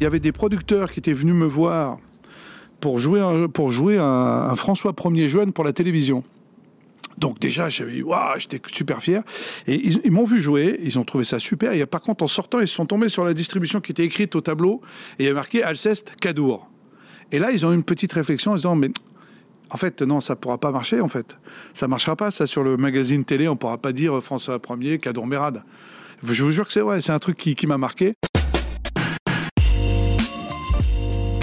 Il y avait des producteurs qui étaient venus me voir pour jouer un, pour jouer un, François 1er jeune pour la télévision. Donc déjà, j'avais, waouh, j'étais super fier. Et ils, m'ont vu jouer, ils ont trouvé ça super. Et par contre, en sortant, ils sont tombés sur la distribution qui était écrite au tableau et il y avait marqué Alceste Cadour. Et là, ils ont eu une petite réflexion en disant, mais en fait, non, ça pourra pas marcher. En fait, ça marchera pas. Ça sur le magazine télé, on pourra pas dire François 1er Cadour Mérade. Je vous jure que c'est vrai. C'est un truc qui m'a marqué.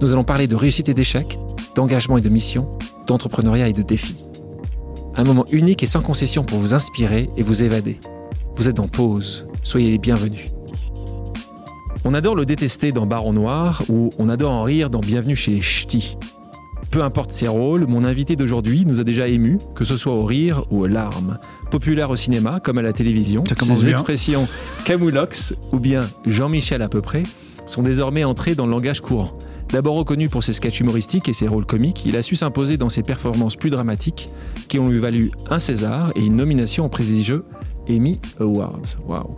Nous allons parler de réussite et d'échec, d'engagement et de mission, d'entrepreneuriat et de défis. Un moment unique et sans concession pour vous inspirer et vous évader. Vous êtes en pause, soyez les bienvenus. On adore le détester dans Baron Noir ou on adore en rire dans Bienvenue chez les Ch'tis. Peu importe ses rôles, mon invité d'aujourd'hui nous a déjà émus, que ce soit au rire ou aux larmes. Populaire au cinéma comme à la télévision, ses expressions Camoulox ou bien Jean-Michel à peu près sont désormais entrées dans le langage courant. D'abord reconnu pour ses sketchs humoristiques et ses rôles comiques, il a su s'imposer dans ses performances plus dramatiques qui ont lui valu un César et une nomination au prestigieux Emmy Awards. Waouh.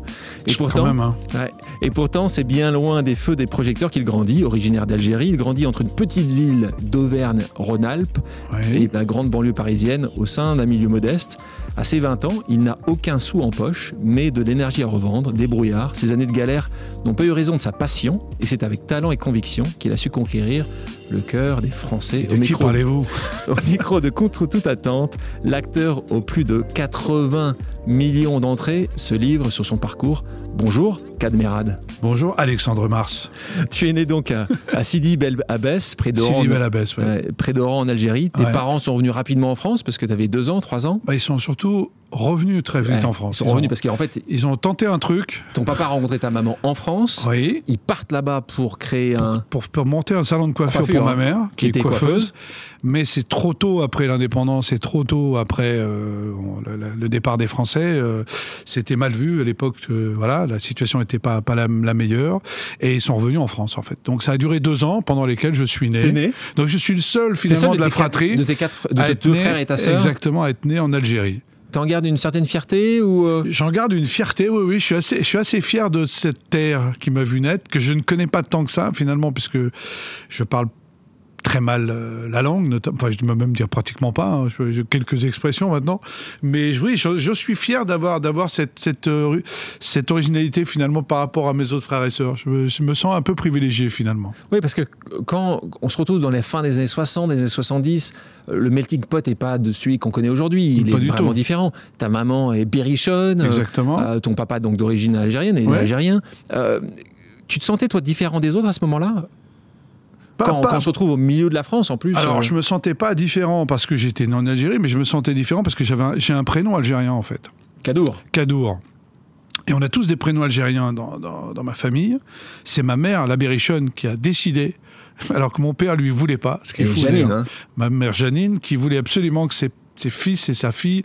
Et pourtant, même, hein. ouais. et pourtant, c'est bien loin des feux des projecteurs qu'il grandit. Originaire d'Algérie, il grandit entre une petite ville d'Auvergne-Rhône-Alpes Ouais. et la grande banlieue parisienne au sein d'un milieu modeste. À ses 20 ans, il n'a aucun sou en poche, mais de l'énergie à revendre, des brouillards. Ses années de galère n'ont pas eu raison de sa passion, et c'est avec talent et conviction qu'il a su conquérir le cœur des Français. Et de Au qui micro- parlez-vous au micro de Contre toute attente, l'acteur aux plus de 80 millions d'entrées se livre sur son parcours. Bonjour, Cadmerade. Bonjour, Alexandre Mars. Tu es né donc à, à Sidi Bel Abbès, près d'Oran, Sidi Bel Abbès, ouais. près d'Oran en Algérie. Tes Ouais. parents sont revenus rapidement en France parce que tu avais 2 ans, 3 ans? Bah, ils sont surtout revenus très vite Ouais, en France. Ils sont Ils revenus ont- parce qu'en fait, Ils ont tenté un truc, ton papa a rencontré ta maman en France. oui, Ils partent là-bas pour créer un. pour, pour monter un salon de coiffure, Coiffure, pour hein, ma mère, qui, qui était coiffeuse. Mais c'est trop tôt après l'indépendance, c'est trop tôt après euh, le, départ des Français. euh, C'était mal vu à l'époque. euh, voilà, la situation n'était pas, pas la, la meilleure. Et ils sont revenus en France, en fait. Donc ça a duré deux ans pendant lesquels je suis né. Né Donc je suis le seul, finalement, de la quatre- fratrie. de tes quatre, de tes deux né- frères et ta sœur. Exactement, à être né en Algérie. T'en gardes une certaine fierté ou euh, J'en garde une fierté, oui, oui. Je suis assez, je suis assez fier de cette terre qui m'a vu naître, que je ne connais pas tant que ça, finalement, puisque je parle très mal euh, la langue, enfin, je peux même dire pratiquement pas, hein, j'ai quelques expressions maintenant, mais oui, je, je suis fier d'avoir, d'avoir cette, cette, euh, cette originalité, finalement, par rapport à mes autres frères et sœurs. Je me, je me sens un peu privilégié, finalement. Oui, parce que quand on se retrouve dans les fins des années 60, des années 70, euh, le melting pot n'est pas de celui qu'on connaît aujourd'hui. Il Pas est du vraiment tout. différent. Ta maman est berrichonne. Exactement. euh, ton papa, donc d'origine algérienne, est Ouais. algérien. Tu te sentais, toi, différent des autres à ce moment-là? Pas- quand, pas- quand on se retrouve au milieu de la France, en plus. Alors, euh, je me sentais pas différent parce que j'étais né en Algérie, mais je me sentais différent parce que j'avais un- j'ai un prénom algérien, en fait. Cadour. Kadour. Et on a tous des prénoms algériens dans, dans- dans ma famille. C'est ma mère, la Berrichonne, qui a décidé, alors que mon père lui voulait pas. Ce qui est fou, Janine, hein. Ma mère Janine, qui voulait absolument que ses, ses fils et sa fille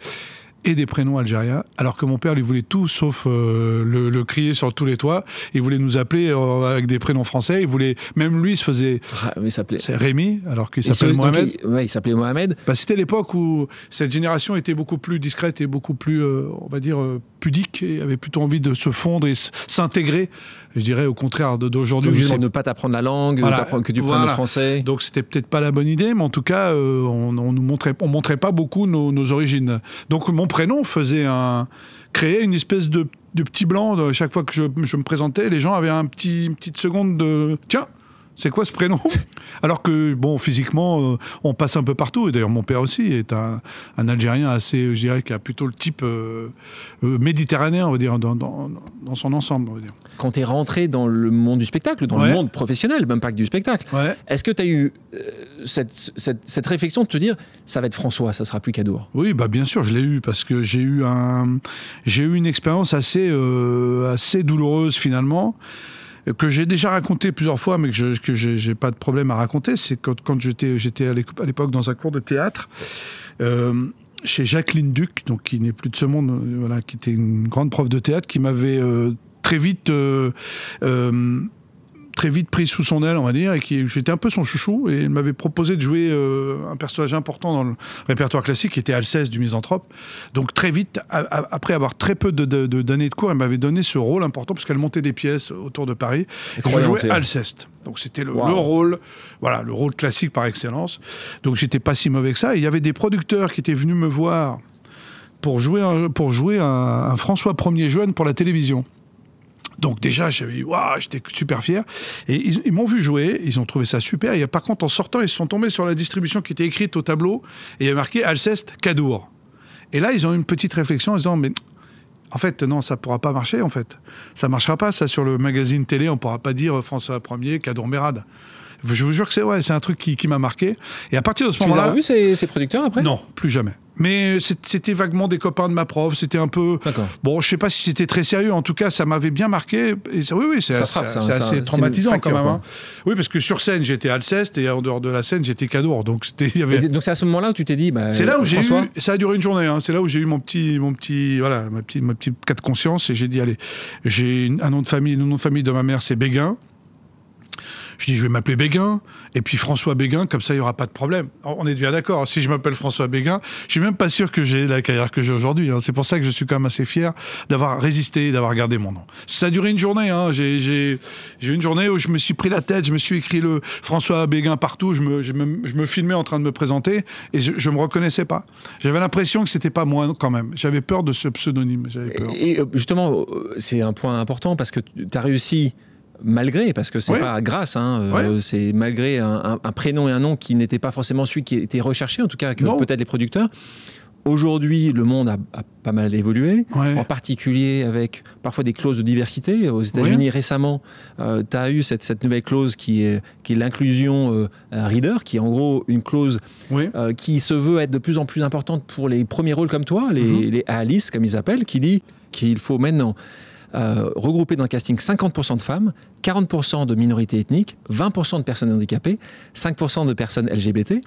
aient des prénoms algériens, alors que mon père lui voulait tout sauf euh, le, le crier sur tous les toits. Il voulait nous appeler euh, avec des prénoms français. Il voulait, même lui, il se faisait. Ah, mais s'appelait. C'est Rémi, alors qu'il donc, Mohamed. il- ouais, il s'appelait Mohamed. Bah, c'était l'époque où cette génération était beaucoup plus discrète et beaucoup plus, euh, on va dire, euh, pudique et avait plutôt envie de se fondre et s'intégrer. Je dirais au contraire d'aujourd'hui. De ne pas t'apprendre la langue, Voilà. que tu Voilà. le français. Donc c'était peut-être pas la bonne idée, mais en tout cas, euh, on, on nous montrait, on montrait pas beaucoup nos, nos origines. Donc mon prénom faisait un, créait une espèce de, de petit blanc. De, chaque fois que je, je me présentais, les gens avaient un petit, une petite seconde de tiens. C'est quoi ce prénom? Alors que, bon, physiquement, euh, on passe un peu partout. Et d'ailleurs, mon père aussi est un, un Algérien assez, je dirais, qui a plutôt le type euh, euh, méditerranéen, on va dire, dans, dans, dans son ensemble, on va dire. Quand tu es rentré dans le monde du spectacle, dans Ouais. le monde professionnel, même pas que du spectacle, Ouais. est-ce que tu as eu euh, cette, cette, cette réflexion de te dire ça va être François, ça sera plus Cadour Oui, bah bien sûr, je l'ai eu parce que j'ai eu un, j'ai eu une expérience assez, euh, assez douloureuse finalement. que j'ai déjà raconté plusieurs fois, mais que je que j'ai pas de problème à raconter, c'est quand, quand j'étais j'étais à l'époque dans un cours de théâtre. Euh, chez Jacqueline Duc, donc qui n'est plus de ce monde, voilà, qui était une grande prof de théâtre, qui m'avait euh, très vite euh, euh, très vite pris sous son aile, on va dire, et qui j'étais un peu son chouchou, et il m'avait proposé de jouer euh, un personnage important dans le répertoire classique, qui était Alceste du Misanthrope. Donc très vite, a- a- après avoir très peu de- de- de- d'années de, cours, elle m'avait donné ce rôle important, parce qu'elle montait des pièces autour de Paris, et je jouais c'est- Alceste. Donc c'était le, Wow. le rôle, voilà, le rôle classique par excellence. Donc j'étais pas si mauvais que ça. Et il y avait des producteurs qui étaient venus me voir pour jouer un, pour jouer un, un François 1er jeune pour la télévision. Donc déjà, j'avais, waouh, j'étais super fier. Et ils, ils m'ont vu jouer, ils ont trouvé ça super. Et par contre, en sortant, ils se sont tombés sur la distribution qui était écrite au tableau et il y avait marqué Alceste Cadour. Et là, ils ont eu une petite réflexion en disant, mais en fait, non, ça pourra pas marcher. En fait, ça marchera pas. Ça sur le magazine télé, on pourra pas dire François 1er Cadour Mérade. Je vous jure que c'est ouais, c'est un truc qui, qui m'a marqué. Et à partir de ce Tu les as moment-là, ces producteurs après? Non, plus jamais. Mais c'était vaguement des copains de ma prof. C'était un peu. Bon, je sais pas si c'était très sérieux. En tout cas, ça m'avait bien marqué. Et ça- oui, oui, c'est assez traumatisant quand même. hein. Oui, parce que sur scène, j'étais Alceste et en dehors de la scène, j'étais Cadour. Donc c'était. y avait- Donc c'est à ce moment-là où tu t'es dit, bah, C'est là où j'ai eu. Ça a duré une journée. hein. C'est là où j'ai eu mon petit, mon petit, voilà, ma petite, ma petite cas de conscience et j'ai dit allez, j'ai un nom de famille, le nom de famille de ma mère, c'est Béguin. Je dis, je vais m'appeler Béguin, et puis François Béguin, comme ça, il n'y aura pas de problème. On est bien d'accord. Si je m'appelle François Béguin, je suis même pas sûr que j'ai la carrière que j'ai aujourd'hui. hein. C'est pour ça que je suis quand même assez fier d'avoir résisté, d'avoir gardé mon nom. Ça a duré une journée. Hein. J'ai, eu une journée où je me suis pris la tête, je me suis écrit le François Béguin partout, je me, je filmais en train de me présenter, et je, je me reconnaissais pas. J'avais l'impression que c'était pas moi quand même. J'avais peur de ce pseudonyme. Et justement, euh, c'est un point important parce que tu as réussi malgré, parce que c'est Ouais. pas grâce, hein, euh, c'est malgré un, un- un prénom et un nom qui n'était pas forcément celui qui était recherché, en tout cas que peut-être les producteurs. Aujourd'hui, le monde a, a pas mal évolué, Ouais. en particulier avec parfois des clauses de diversité. Aux États-Unis, récemment, tu as eu cette, cette nouvelle clause qui est, qui est l'inclusion euh, reader, qui est en gros une clause euh, qui se veut être de plus en plus importante pour les premiers rôles comme toi, les, Mhm. les Alice, comme ils appellent, qui dit qu'il faut maintenant euh, regrouper dans le casting 50% de femmes, 40% de minorités ethniques, 20% de personnes handicapées, 5% de personnes LGBT.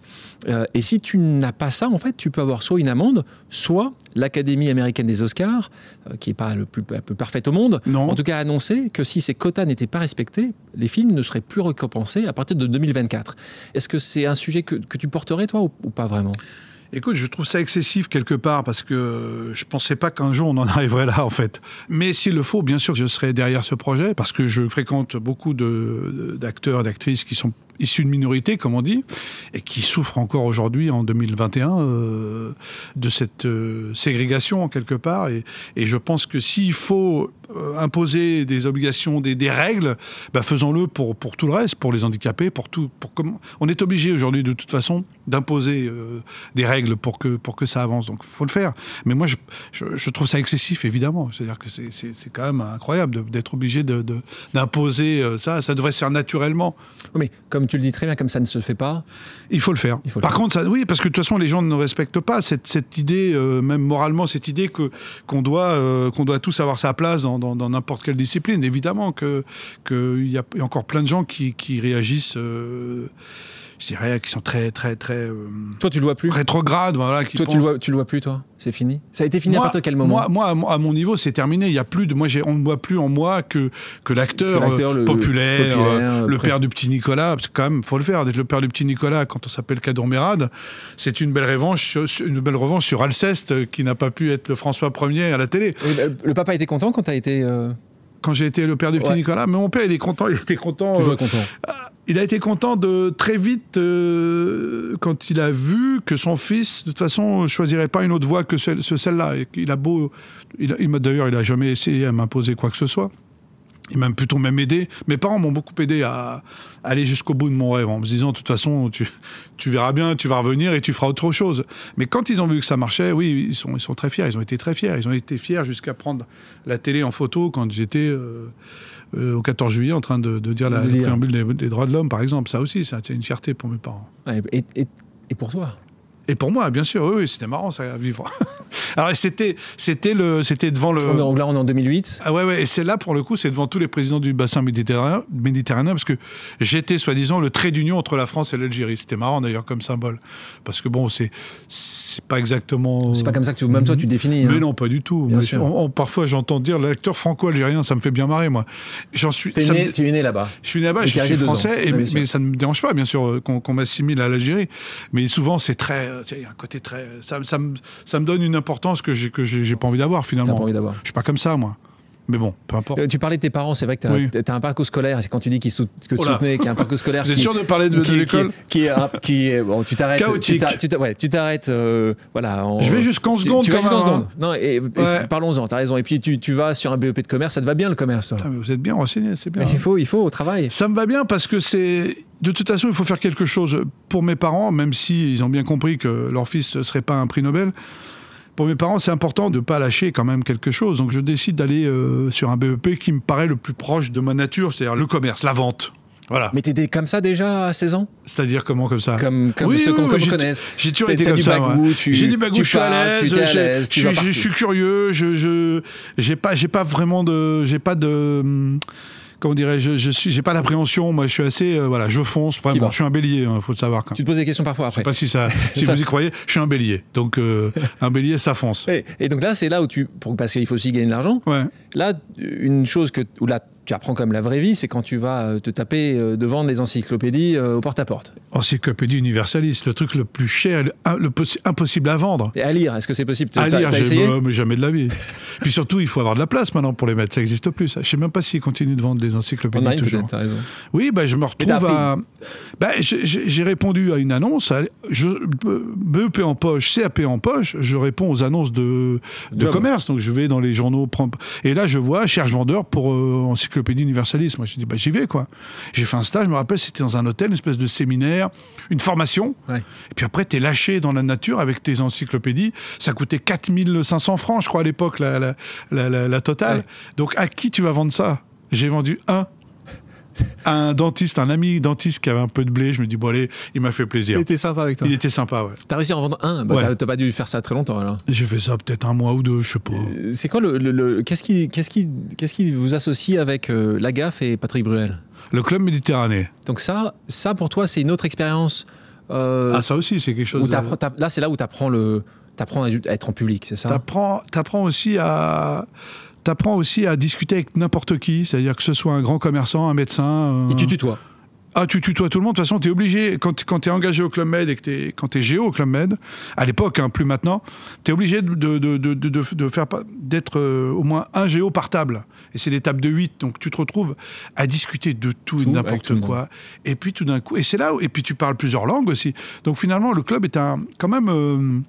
Euh, et si tu n'as pas ça, en fait, tu peux avoir soit une amende, soit l'Académie américaine des Oscars, euh, qui n'est pas le plus, la plus parfaite au monde, Non. en tout cas a annoncé que si ces quotas n'étaient pas respectés, les films ne seraient plus récompensés à partir de 2024. Est-ce que c'est un sujet que, que tu porterais, toi, ou, ou pas vraiment? Écoute, je trouve ça excessif quelque part parce que je pensais pas qu'un jour on en arriverait là en fait. Mais s'il le faut, bien sûr, je serai derrière ce projet parce que je fréquente beaucoup d'acteurs, d'actrices qui sont issus de minorités, comme on dit, et qui souffrent encore aujourd'hui en 2021 euh, de cette euh, ségrégation quelque part. Et, et je pense que s'il faut euh, imposer des obligations, des, des règles, bah, faisons-le pour, pour tout le reste, pour les handicapés, pour tout. Pour comment... On est obligé aujourd'hui de toute façon d'imposer euh, des règles pour que, pour que ça avance. Donc il faut le faire. Mais moi, je, je, je trouve ça excessif, évidemment. C'est-à-dire que c'est- c'est c'est quand même incroyable d'être obligé de- de- d'imposer euh, ça. Ça devrait se faire naturellement. Oui, Mais comme tu le dis très bien, comme ça ne se fait pas, Il faut le faire. Il faut le Par faire. contre, ça, oui, parce que de toute façon, les gens ne respectent pas cette, cette idée, euh, même moralement, cette idée que qu'on doit euh, qu'on doit tous avoir sa place dans dans- dans n'importe quelle discipline. Évidemment qu'il y a encore plein de gens qui, qui réagissent, euh, je dirais, qui sont très très très euh, toi tu le vois plus. rétrogrades, voilà. Qui Toi tu le vois, tu le vois plus, toi. C'est fini. Ça a été fini à partir de quel moment moi, moi, à mon- niveau, c'est terminé. Il y a plus de moi. On ne voit plus en moi que que l'acteur euh, le- populaire, euh, le pré- père du petit Nicolas. Parce que quand même, faut le faire. D'être le père du petit Nicolas quand on s'appelle Cadour Mérade, c'est une belle revanche, une belle revanche sur Alceste euh, qui n'a pas pu être le François Ier à la télé. Bah, Le papa était content quand tu as été. euh, Quand j'ai été le père du petit Ouais. Nicolas, mais mon père, il est content. Il était content. toujours euh, content. Il a été content de très vite euh, quand il a vu que son fils, de toute façon, choisirait pas une autre voie que celle, ce- celle-là. Il, a- d'ailleurs, il a jamais essayé à m'imposer quoi que ce soit. Il m'a plutôt même aidé. Mes parents m'ont beaucoup aidé à aller jusqu'au bout de mon rêve en me disant, de toute façon, tu, verras bien, tu vas revenir et tu feras autre chose. Mais quand ils ont vu que ça marchait, oui, ils sont, ils sont très fiers. Ils ont été très fiers. Ils ont été fiers jusqu'à prendre la télé en photo quand j'étais euh, euh, au 14 juillet en train de, de dire la, De le lire. préambule des, des droits de l'homme, par exemple. Ça aussi, c'est une fierté pour mes parents. Ouais, et, et- et pour toi? Et pour moi, bien sûr, oui, oui, c'était marrant ça à vivre. Alors c'était c'était le c'était devant le. Donc là on est en 2008. Ah ouais ouais et c'est là pour le coup c'est devant tous les présidents du bassin méditerranéen, méditerranéen parce que j'étais soi-disant le trait d'union entre la France et l'Algérie. C'était marrant d'ailleurs comme symbole parce que bon c'est c'est pas exactement. C'est pas comme ça que tu, même toi tu définis. Mais hein. non pas du tout. Bien Moi, sûr. on- on- parfois j'entends dire l'acteur franco-algérien ça me fait bien marrer moi. J'en suis. Me- né, tu es né là-bas. je suis là-bas, Et je suis français, et, mais ça ne me dérange pas, bien sûr, euh, qu'on qu'on m'assimile à l'Algérie. Mais souvent, c'est très. Euh, Il y a un côté très. Ça, ça, me, ça me donne une importance que j'ai que j'ai j'ai pas envie d'avoir, finalement. pas envie d'avoir. Je suis pas comme ça, moi. Mais bon, peu importe. Euh, Tu parlais de tes parents, c'est vrai que tu as, Oui. un parcours scolaire. C'est quand tu dis qu'ils sou- que tu Oh là. soutenais, qu'il y a un parcours scolaire. Qui- sûr de parler de, l'école qui qui est- bon, tu t'arrêtes, tu Chaotique. tu ouais, tu t'arrêtes, euh, voilà. en- Je vais jusqu'en tu- seconde, tu vas quand même, seconde. Non, et, parlons-en. T'as raison. Et puis tu, tu vas sur un BEP de commerce, ça te va bien le commerce. toi. Putain, mais Vous êtes bien renseigné, c'est bien. Mais il faut, il faut au travail. Ça me va bien parce que c'est. De toute façon, il faut faire quelque chose. Pour mes parents, même si ils ont bien compris que leur fils ne serait pas un prix Nobel, pour mes parents, c'est important de ne pas lâcher quand même quelque chose. Donc je décide d'aller euh, sur un BEP qui me paraît le plus proche de ma nature, c'est-à-dire le commerce, la vente. Voilà. Mais t'étais comme ça déjà à 16 ans? C'est-à-dire comment comme ça? Comme, comme Oui, ceux oui, qu'on oui, comme j'ai- toujours été comme du ça. J'ai du bagou, tu je suis à l'aise, je, je- je suis curieux, je, je j'ai pas j'ai pas vraiment de j'ai pas de comment dirais-je, je suis j'ai pas d'appréhension, moi je suis assez euh, voilà, je fonce vraiment, je suis un bélier, il faut le savoir quand. Tu te poses des questions parfois Je sais après. pas si ça si Ça- vous y croyez, je suis un bélier. Donc euh, un bélier ça fonce. Et, et donc là, c'est là où tu. pour- parce qu'il faut aussi gagner de l'argent. Ouais. Là, une chose que, où là, tu apprends comme la vraie vie, c'est quand tu vas euh, te taper euh, devant des encyclopédies euh, au porte-à-porte. Encyclopédie universaliste, le truc le plus cher, le, le possi- impossible à vendre. Et à lire, est-ce que c'est possible À lire, mais jamais de la vie. Puis surtout, il faut avoir de la place maintenant pour les mettre. Ça n'existe plus. Ça. Je sais même pas s'ils continuent de vendre des encyclopédies Online, toujours. raison. Oui, bah, je me retrouve à. Bah, j'ai- répondu à une annonce. à- Je, BEP en poche, CAP en poche. Je réponds aux annonces de, de commerce. Donc je vais dans les journaux. prendre- Et là, je vois cherche vendeur pour euh, encyclopédie universaliste. Moi, je dis bah, j'y vais quoi. J'ai fait un stage. Je me rappelle, c'était dans un hôtel, une espèce de séminaire, une formation. Ouais. Et puis après, tu es lâché dans la nature avec tes encyclopédies. Ça coûtait 4500 francs, je crois, à l'époque, la, la, la, la- la totale. Ouais. Donc, à qui tu vas vendre ça? J'ai vendu un. Un dentiste, un ami dentiste qui avait un peu de blé. Je me dis, bon, allez, il m'a fait plaisir. Il était sympa avec toi. Il était sympa, ouais. T'as réussi à en vendre un bah, Ouais. t'as- pas dû faire ça très longtemps alors. J'ai fait ça peut-être un mois ou deux, je sais pas. Euh, C'est quoi le. le- le- Qu'est-ce qui, qu'est-ce qui, qu'est-ce qui vous associe avec euh, Lagaffe et Patrick Bruel? Le club méditerranéen. Donc, ça, ça pour toi, c'est une autre expérience. euh, Ah, ça aussi, c'est quelque chose. où de- t'apprends- là, c'est là où tu apprends, le, t'apprends à être en public, c'est ça? T'apprends, t'apprends aussi à. T'apprends aussi à discuter avec n'importe qui, c'est-à-dire que ce soit un grand commerçant, un médecin. euh, Et tu tutoies. Ah, tu tutoies tout le monde. De toute façon, tu es obligé, quand, quand tu es engagé au Club Med et que tu quand tu es géo au Club Med, à l'époque, hein, plus maintenant, tu es obligé de, de, de, de, de- de faire pas- d'être euh, au moins un géo par table. Et c'est des tables de 8. Donc tu te retrouves à discuter de tout, et n'importe quoi. Et puis tout d'un coup, et c'est là où, et puis tu parles plusieurs langues aussi. Donc finalement, le club est un, quand même. euh,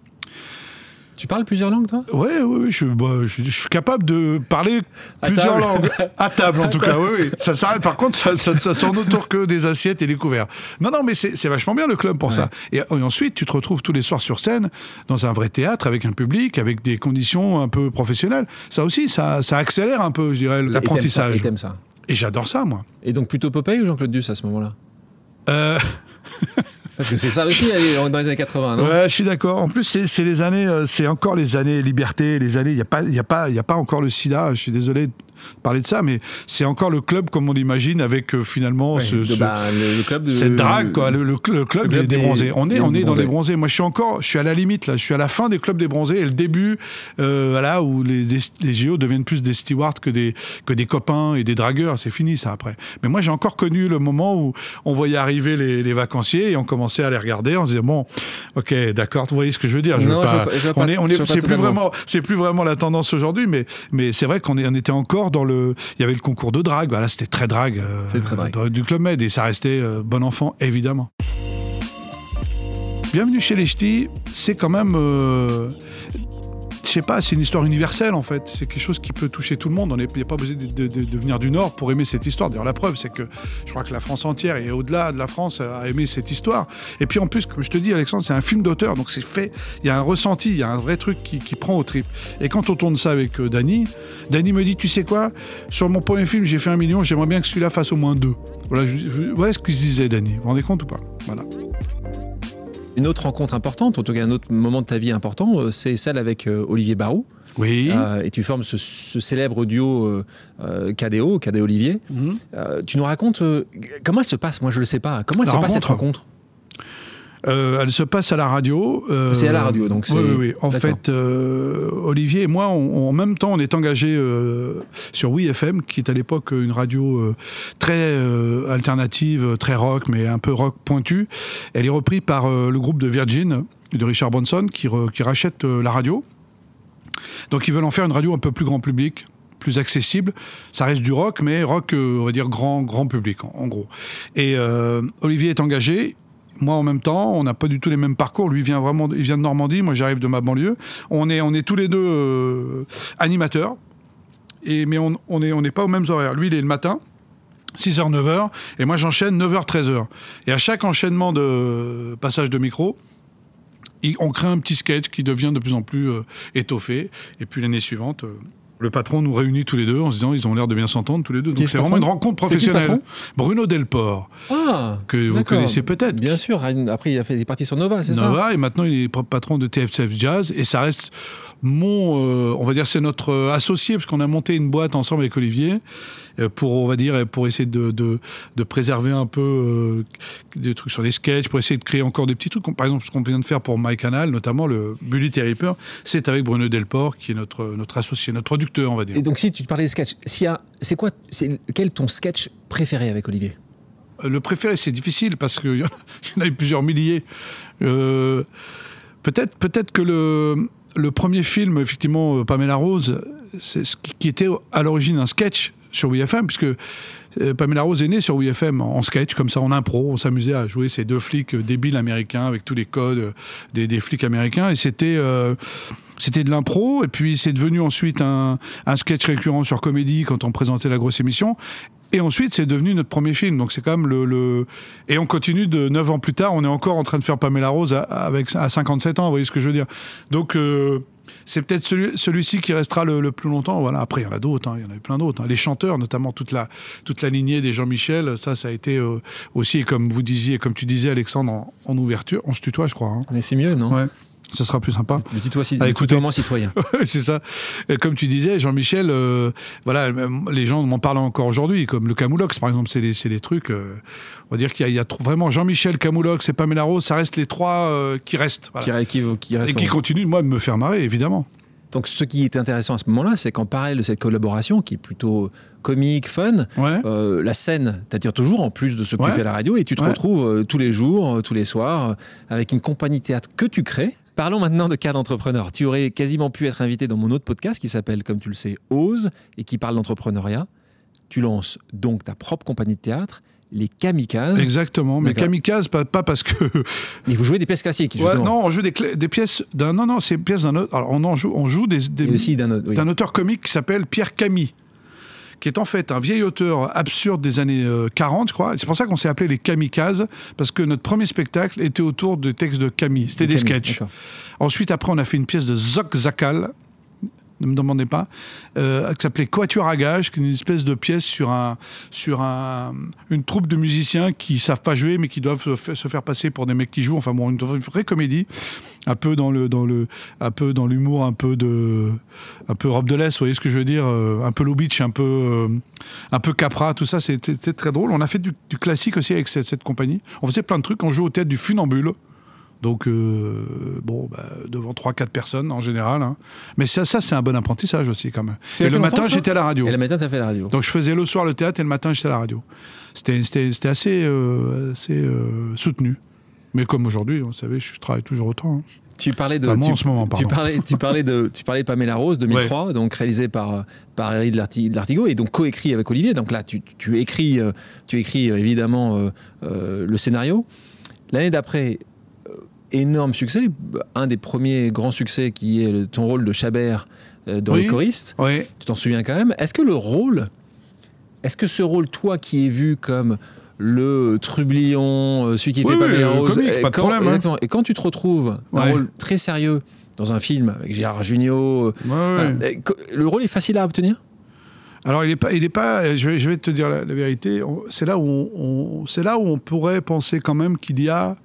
Tu parles plusieurs langues, toi? Ouais, je, bah, je, je suis capable de parler À plusieurs table. langues. À table, en tout cas, oui, oui. Ça s'arrête, par contre, ça, ça, ça tourne autour que des assiettes et des couverts. Non, non, mais c'est vachement bien le club pour ça. Et, et ensuite, tu te retrouves tous les soirs sur scène, dans un vrai théâtre, avec un public, avec des conditions un peu professionnelles. Ça aussi, ça, ça accélère un peu, je dirais, Et t'aimes ça, l'apprentissage. Et ça. Et j'adore ça, moi. Et donc plutôt Popeye ou Jean-Claude Duss à ce moment-là? Euh, Parce que c'est ça aussi dans les années 80, non? Ouais, je suis d'accord. En plus, c'est les années, euh, c'est encore les années liberté, les années. Il y a pas, y a pas, y a pas encore le SIDA. Je suis désolé parler de ça, mais c'est encore le club comme on l'imagine avec euh, finalement ce, bah, le, le club de. cette drague, quoi, le, club, des, bronzés. On est, on est dans les bronzés. Moi, je suis encore, je suis à la limite là. Je suis à la fin des clubs des bronzés et le début, euh, voilà, où les, des- les JO deviennent plus des stewards que des que des copains et des dragueurs. C'est fini ça après. Mais moi, j'ai encore connu le moment où on voyait arriver les, les vacanciers et on commençait à les regarder. On se disait bon, ok, d'accord. Vous voyez ce que je veux dire Je veux Non, je pas- on est, on c'est plus vraiment, c'est plus vraiment la tendance aujourd'hui, mais mais c'est vrai qu'on est, on était encore dans le, il y avait le concours de drague. Voilà, c'était très drague. euh, C'est très drague. dans- du club Med et ça restait euh, bon enfant évidemment. Bienvenue chez les Ch'tis, c'est quand même. Euh, sais pas, c'est une histoire universelle en fait. C'est quelque chose qui peut toucher tout le monde. N'y a pas besoin de, venir du Nord pour aimer cette histoire. D'ailleurs, la preuve, c'est que je crois que la France entière et au-delà de la France a aimé cette histoire. Et puis en plus, comme je te dis, Alexandre, c'est un film d'auteur. Donc c'est fait, il y a un ressenti, il y a un vrai truc qui, prend au trip. Et quand on tourne ça avec euh, Dany, me dit Tu sais quoi? Sur mon premier film, j'ai fait un million, j'aimerais bien que celui-là fasse au moins deux. Voilà, voilà ce qu'il se disait, Dany? Vous vous rendez compte ou pas? Voilà. Une autre rencontre importante, en tout cas un autre moment de ta vie important, euh, c'est celle avec euh, Olivier Barou. Oui. Euh, et tu formes ce, ce célèbre duo euh, KDO, KD Olivier. Mhm. Euh, tu nous racontes comment elle se passe? Moi, je le sais pas. Comment elle La se passe cette rencontre? Euh, elle se passe à la radio. euh, C'est à la radio, donc Oui, c'est- oui, oui. En D'accord. fait, euh, Olivier et moi, on- en même temps, on est engagés sur WeFM, qui est à l'époque une radio très alternative, très rock, mais un peu rock pointu. Elle est reprise par le groupe de Virgin, de Richard Branson, qui, re- qui rachète la radio. Donc ils veulent en faire une radio un peu plus grand public plus accessible. Ça reste du rock, mais rock, on va dire, grand, grand public, en, en gros. Et euh, Olivier est engagé. Moi, en même temps, on n'a pas du tout les mêmes parcours. Lui vient vraiment, il vient de Normandie. Moi, j'arrive de ma banlieue. On est, on est tous les deux euh, animateurs. Et, mais on on est, on n'est pas aux mêmes horaires. Lui, il est le matin. 6h, 9h, et moi j'enchaîne 9h, 13h. Et à chaque enchaînement de passage de micro, on crée un petit sketch qui devient de plus en plus euh, étoffé. Et puis l'année suivante, euh, le patron nous réunit tous les deux en se disant ils ont l'air de bien s'entendre tous les deux. Donc ce c'est vraiment une rencontre professionnelle. Bruno Delport, Ah que vous connaissez peut-être. Bien sûr. Après, il a fait des parties sur Nova, c'est ça Nova, et maintenant il est patron de TFCF Jazz, et ça reste mon, euh, on va dire, c'est notre euh, associé, parce qu'on a monté une boîte ensemble avec Olivier, euh, pour, on va dire, pour essayer de, de, de préserver un peu euh, des trucs sur les sketchs, pour essayer de créer encore des petits trucs, par exemple ce qu'on vient de faire pour MyCanal, notamment le Bully Terriper, c'est avec Bruno Delport, qui est notre, notre associé, notre producteur, on va dire. Et donc, si tu parlais des sketchs, c'est quoi, c'est quel est ton sketch préféré avec Olivier? Le préféré, c'est difficile parce qu'il y, en a- il y en a eu plusieurs milliers. Euh, peut-être, peut-être que le, le premier film, effectivement, euh, Pamela Rose, c'est ce qui, était à l'origine un sketch sur WeFM, puisque Pamela Rose est née sur WeFM en sketch, comme ça, en impro. On s'amusait à jouer ces deux flics euh, débiles américains avec tous les codes euh, des, flics américains. Et c'était. euh, c'était de l'impro, et puis c'est devenu ensuite un, un sketch récurrent sur Comédie quand on présentait la grosse émission. Et ensuite, c'est devenu notre premier film. Donc c'est quand même le, le- Et on continue de 9 ans plus tard, on est encore en train de faire Pamela Rose à, avec, à 57 ans, vous voyez ce que je veux dire. Donc euh, c'est peut-être celui, celui-ci qui restera le, le plus longtemps. Voilà. Après, il y en a d'autres, hein, il y en a eu plein d'autres. hein. Les chanteurs, notamment toute la, toute la lignée des Jean-Michel, ça, ça a été euh, aussi, comme vous disiez, comme tu disais, Alexandre, en, en ouverture, on se tutoie, je crois. hein. Mais c'est mieux, non? Ouais, ça sera plus sympa. Le tutoie, ci- Ah, écoutez. tutoiement citoyen. c'est ça. Comme tu disais, Jean-Michel, euh, voilà, les gens m'en parlent encore aujourd'hui, comme le Camoulox, par exemple, c'est des, c'est des trucs. euh, on va dire qu'il y a, il y a vraiment Jean-Michel, Camoulox et Pamela Rose, ça reste les trois euh, qui restent. voilà. Qui, qui, qui reste Et qui en- continuent, moi, de me faire marrer, évidemment. Donc, ce qui est intéressant à ce moment-là, c'est qu'en parallèle de cette collaboration, qui est plutôt comique, fun, Ouais. euh, la scène t'attire toujours, en plus de ce que Ouais. tu fais à la radio, et tu te Ouais. retrouves euh, tous les jours, euh, tous les soirs, avec une compagnie théâtre que tu crées. Parlons maintenant de cas d'entrepreneur. Tu aurais quasiment pu être invité dans mon autre podcast qui s'appelle, comme tu le sais, Ose, et qui parle d'entrepreneuriat. Tu lances donc ta propre compagnie de théâtre, les Kamikazes. Exactement. Mais D'accord. Kamikaze, pas, pas parce que. Mais vous jouez des pièces classiques, Ouais, non, on joue des, pièces d'un. Non, non, c'est pièces d'un autre. Alors, on en joue, on joue des, des- d'un oui. d'un auteur comique qui s'appelle Pierre Camille, qui est en fait un vieil auteur absurde des années euh, 40, je crois. C'est pour ça qu'on s'est appelé les Kamikazes, parce que notre premier spectacle était autour de textes de Camille. C'était des Camille, sketchs. Ensuite, après, on a fait une pièce de Zoc Zakal, ne me demandez pas, euh, qui s'appelait Quatuor à gage, qui est une espèce de pièce sur, un, sur un, une troupe de musiciens qui savent pas jouer, mais qui doivent se faire passer pour des mecs qui jouent. Enfin bon, une vraie comédie, un peu dans le dans le un peu dans l'humour, un peu de un peu robe de laisse, vous voyez ce que je veux dire, euh, un peu low beach, un peu euh, un peu capra, tout ça, c'était très drôle. On a fait du, du classique aussi avec cette, cette compagnie. On faisait plein de trucs. On jouait au théâtre du Funambule. Donc, euh, bon, bah, devant 3-4 personnes en général. hein. Mais ça, ça c'est un bon apprentissage aussi, quand même. Et le matin, j'étais à la radio. Et le matin, tu as fait la radio. Donc, je faisais le soir le théâtre et le matin, j'étais à la radio. C'était assez, euh, assez euh, soutenu. Mais comme aujourd'hui, vous savez, je travaille toujours autant. hein. Tu parlais de. Enfin, moi, tu, en ce moment, tu pardon. parlais, tu parlais de, tu parlais de Pamela Rose 2003, donc réalisé par par Eric de Larti- de Lartigot et donc coécrit avec Olivier. Donc là, tu, tu écris, euh, tu écris euh, évidemment euh, euh, le scénario. L'année d'après, énorme succès, un des premiers grands succès qui est ton rôle de Chabert dans Oui. Les choristes. Oui. Tu t'en souviens quand même. Est-ce que le rôle, est-ce que ce rôle, toi qui es vu comme le trublion, euh, celui qui Oui, fait oui, Pamela le Rose, comique, et pas de quand- problème, hein. Et quand tu te retrouves un Ouais. rôle très sérieux dans un film avec Gérard Jugnot, euh, Ouais, euh, le rôle est facile à obtenir? Alors, il est pas, il est pas. Je vais, je vais te dire la, la vérité. C'est là où on, là où on pourrait penser quand même qu'il y a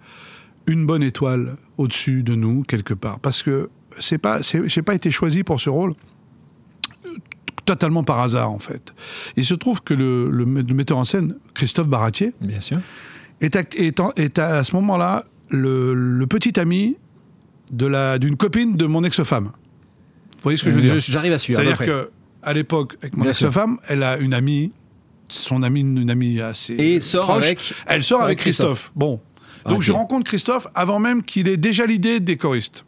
une bonne étoile au-dessus de nous quelque part, parce que c'est pas, j'ai pas été choisi pour ce rôle totalement par hasard en fait. Il se trouve que le, le, metteur en scène Christophe Baratier, bien sûr, est, est, est à, ce moment-là le, le, petit ami d'une copine de mon ex-femme. Vous voyez ce que je veux dire? J'arrive à suivre. C'est-à-dire que à l'époque, avec mon ex-femme, elle a une amie, son amie, une amie assez et sort proche. Avec, elle sort avec, Christophe. Bon, donc okay. je rencontre Christophe avant même qu'il ait déjà l'idée des choristes.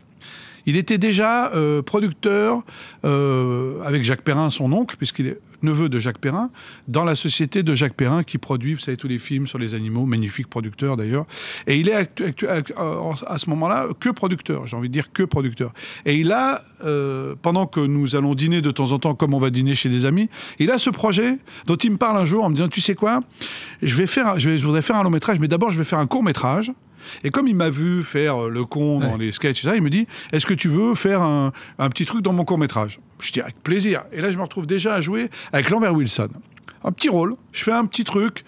Il était déjà euh, producteur euh, avec Jacques Perrin, son oncle, puisqu'il est neveu de Jacques Perrin, dans la société de Jacques Perrin qui produit, vous savez, tous les films sur les animaux, magnifique producteur d'ailleurs. Et il est à ce moment-là que producteur, j'ai envie de dire que producteur. Et il a, euh, pendant que nous allons dîner de temps en temps, comme on va dîner chez des amis, il a ce projet dont il me parle un jour en me disant, tu sais quoi, je vais faire, je voudrais faire un long métrage, mais d'abord je vais faire un court métrage. Et comme il m'a vu faire le con dans les sketchs, ça, il me dit Est-ce que tu veux faire un, un petit truc dans mon court métrage Je dis Avec plaisir. Et là, je me retrouve déjà à jouer avec Lambert Wilson. Un petit rôle, je fais un petit truc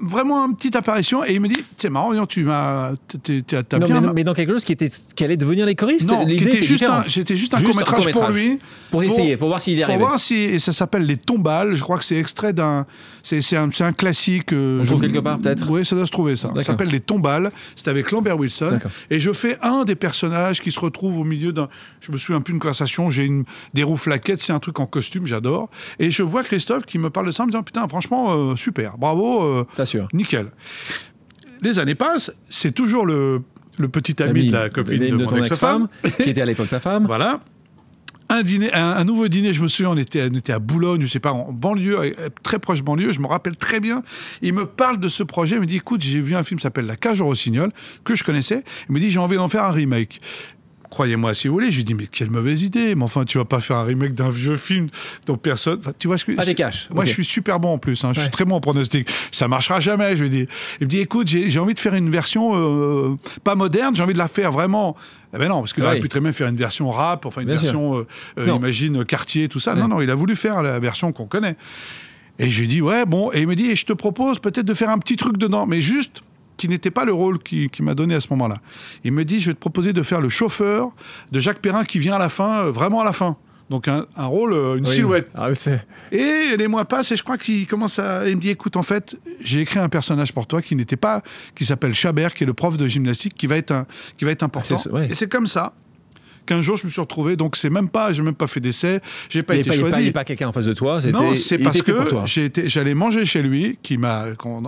vraiment une petite apparition et il me dit c'est marrant tu m'as t'as bien mais, mais, dans quelque chose qui était qui allait devenir les choristes non était juste un, c'était juste un court métrage pour lui. Pour essayer pour, voir s'il y arrivait pour voir si et ça s'appelle les tombales je crois que c'est extrait d'un c'est c'est un, un classique euh, on trouve quelque part peut-être. oui ça doit se trouver ça. Ça s'appelle les tombales c'est avec Lambert Wilson. Et je fais un des personnages qui se retrouve au milieu d'un je me souviens plus une conversation j'ai une des roues flaquettes c'est un truc en costume j'adore. Et je vois Christophe qui me parle de ça en me disant putain franchement euh, super bravo euh, sûr. Nickel. Les années passent, c'est toujours le, le petit ami de la copine de, de, mon ex-femme. qui était à l'époque ta femme. Voilà. Un, dîner, un, un, nouveau dîner, je me souviens, on était, on était à Boulogne, je sais pas, en banlieue, très proche banlieue, je me rappelle très bien. Il me parle de ce projet, il me dit, écoute, j'ai vu un film qui s'appelle La Cage au Rossignol, que je connaissais. Il me dit, j'ai envie d'en faire un remake croyez-moi si vous voulez. Je lui dis, mais quelle mauvaise idée. Mais enfin, tu vas pas faire un remake d'un vieux film dont personne. Enfin, tu vois ce que. Pas des caches. Moi, okay. je suis super bon en plus. Hein. Je ouais. suis très bon en pronostic. Ça marchera jamais. Je lui dis. Il me dit, écoute, j'ai envie de faire une version euh, pas moderne. J'ai envie de la faire vraiment. Eh ben non, parce qu'il oui. aurait pu très bien faire une version rap, enfin une Bien version, euh, imagine, quartier, tout ça. Ouais. Non, non, il a voulu faire la version qu'on connaît. Et je lui dis, ouais, bon. Et il me dit, et je te propose peut-être de faire un petit truc dedans, mais juste qui n'était pas le rôle qu'il qui m'a donné à ce moment-là. Il me dit, je vais te proposer de faire le chauffeur de Jacques Perrin qui vient à la fin, euh, vraiment à la fin. Donc un, un rôle, euh, une oui. silhouette. Ah, et les mois passent et je crois qu'il commence à... Il me dit, écoute, en fait, j'ai écrit un personnage pour toi qui n'était pas... qui s'appelle Chabert, qui est le prof de gymnastique, qui va être, un, qui va être important. Ah, ouais. Et c'est comme ça qu'un jour je me suis retrouvé. Donc c'est même pas, j'ai même pas fait d'essai, j'ai pas été pas, choisi. Il n'y a pas, quelqu'un en face de toi. Non, c'est parce que j'allais manger chez lui, qui m'a.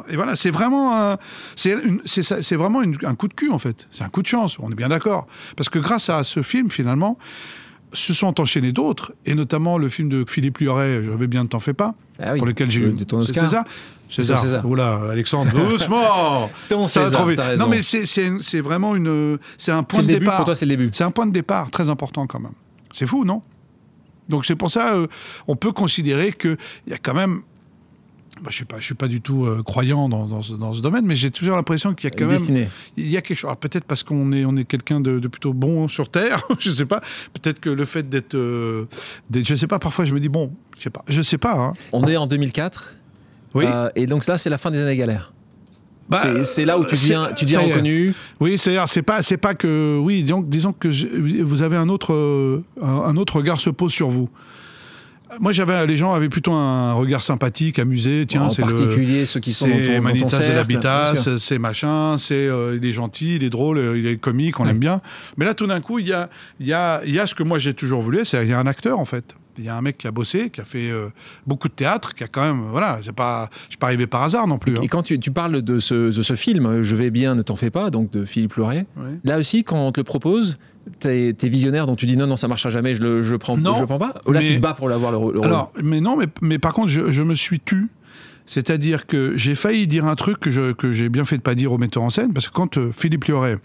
Et voilà, c'est vraiment, c'est vraiment une, un coup de cul en fait. C'est un coup de chance. On est bien d'accord. Parce que grâce à ce film, finalement, se sont enchaînés d'autres, et notamment le film de Philippe Luret, Je vais bien, ne t'en fais pas, ah oui, pour lequel j'ai eu César. César. César. Oula, Alexandre, doucement. Ton ça César, va. Non, mais c'est vraiment une, c'est un point de le début, départ. Pour toi, c'est le début. C'est un point de départ très important quand même. C'est fou, non? Donc c'est pour ça, euh, on peut considérer qu'il y a quand même. Bah, je suis pas, je suis pas du tout euh, croyant dans, dans, ce, dans, ce, domaine, mais j'ai toujours l'impression qu'il y a quand Destinée. même, il y a quelque chose. Peut-être parce qu'on est, on est quelqu'un de, de, plutôt bon sur terre, je sais pas. Peut-être que le fait d'être, euh, je sais pas. Parfois, je me dis bon, je sais pas, je sais pas. Hein. On est en 2004. Oui. Euh, et donc là, c'est la fin des années galères. Bah, c'est là où tu deviens, tu deviens reconnu. Oui, c'est c'est pas c'est pas que oui disons, disons que je, vous avez un autre un, un, autre regard se pose sur vous. Moi, j'avais les gens avaient plutôt un regard sympathique, amusé. Tiens, c'est en particulier le, ceux qui sont dans ton, Manitas, dans ton c'est l'habitat, c'est machin, c'est euh, il est gentil, il est drôle, il est comique, on ouais. l'aime bien. Mais là, tout d'un coup, il y a il y a il y a ce que moi j'ai toujours voulu, c'est il y a un acteur en fait. Il y a un mec qui a bossé, qui a fait euh, beaucoup de théâtre, qui a quand même. Voilà, c'est pas, je suis pas arrivé par hasard non plus. Et, hein. et quand tu, tu, parles de ce, de ce, film, Je vais bien, ne t'en fais pas, donc de Philippe oui. là aussi, quand on te le propose, t'es es visionnaire, donc tu dis non, non, ça marchera jamais, je le, je le prends, non, je le prends pas. Ou là, mais, tu te bats pour l'avoir le, le, rôle? Alors, mais non, mais, mais par contre, je, je me suis tu. C'est-à-dire que j'ai failli dire un truc que j'ai que bien fait de pas dire au metteur en scène, parce que quand euh, Philippe Lioré,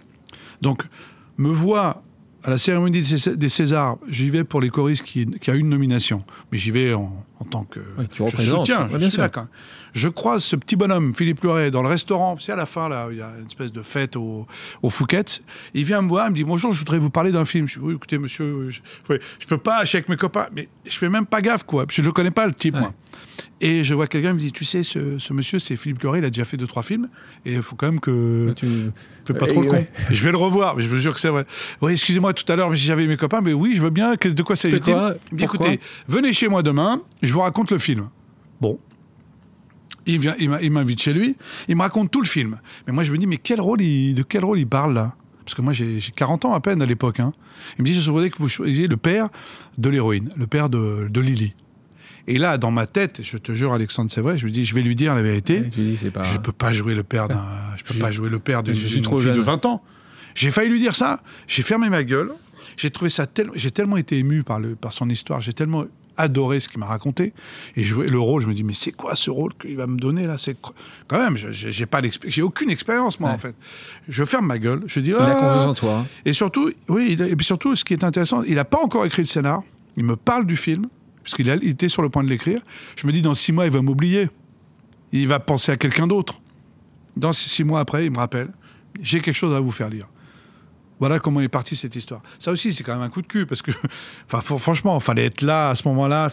donc, me voit à la cérémonie des Césars, j'y vais pour les choristes qui, qui, a une nomination, mais j'y vais en, en tant que Oui, tu je représentes. soutiens, Ouais, je bien suis sûr. là quand même. Je croise ce petit bonhomme, Philippe Loiret, dans le restaurant. C'est à la fin, là, il y a une espèce de fête au, au Fouquet's. Il vient me voir, il me dit Bonjour, je voudrais vous parler d'un film. Je dis Oui, écoutez, monsieur, je, je peux pas, je suis avec mes copains. Mais je fais même pas gaffe, quoi. Je ne le connais pas, le type, Ouais. moi. Et je vois quelqu'un me dit Tu sais, ce, ce monsieur, c'est Philippe Loiret, il a déjà fait deux, trois films. Et il faut quand même que. Tu- Fais pas Et trop le con. ouais. Je vais le revoir, mais je me jure que c'est vrai. Oui, excusez-moi tout à l'heure, mais j'avais mes copains, mais oui, je veux bien. De quoi s'agit-il? Écoutez, venez chez moi demain, je vous raconte le film. Bon. Il vient, il m'invite chez lui, il me raconte tout le film. Mais moi, je me dis, mais quel rôle il, de quel rôle il parle là? Parce que moi, j'ai j'ai 40 ans à peine à l'époque. hein. Il me dit, je voudrais que vous choisissiez le père de l'héroïne, le père de, de Lily. Et là, dans ma tête, je te jure, Alexandre, c'est vrai, je lui dis, je vais lui dire la vérité. Ouais, tu dis, c'est pas. Je peux pas jouer le père d'un. Je peux Je- pas jouer le père d'une je suis d'une trop fille de jeune. 20 ans. J'ai failli lui dire ça. J'ai fermé ma gueule. J'ai trouvé ça tellement. J'ai tellement été ému par le par son histoire. J'ai tellement adoré ce qu'il m'a raconté. Et jouer le rôle, je me dis mais c'est quoi ce rôle qu'il va me donner là? C'est quand même. J'ai pas J'ai aucune expérience moi Ouais. en fait. Je ferme ma gueule. Je dis. Il a ah confiance en toi. et surtout, oui, et puis surtout, ce qui est intéressant, il n'a pas encore écrit le scénar. Il me parle du film, puisqu'il a- il était sur le point de l'écrire. Je me dis, dans six mois, il va m'oublier. Il va penser à quelqu'un d'autre. Dans six mois après, il me rappelle, j'ai quelque chose à vous faire lire. Voilà comment est partie cette histoire. Ça aussi, c'est quand même un coup de cul, parce que, enfin, fr- franchement, fallait être là à ce moment-là.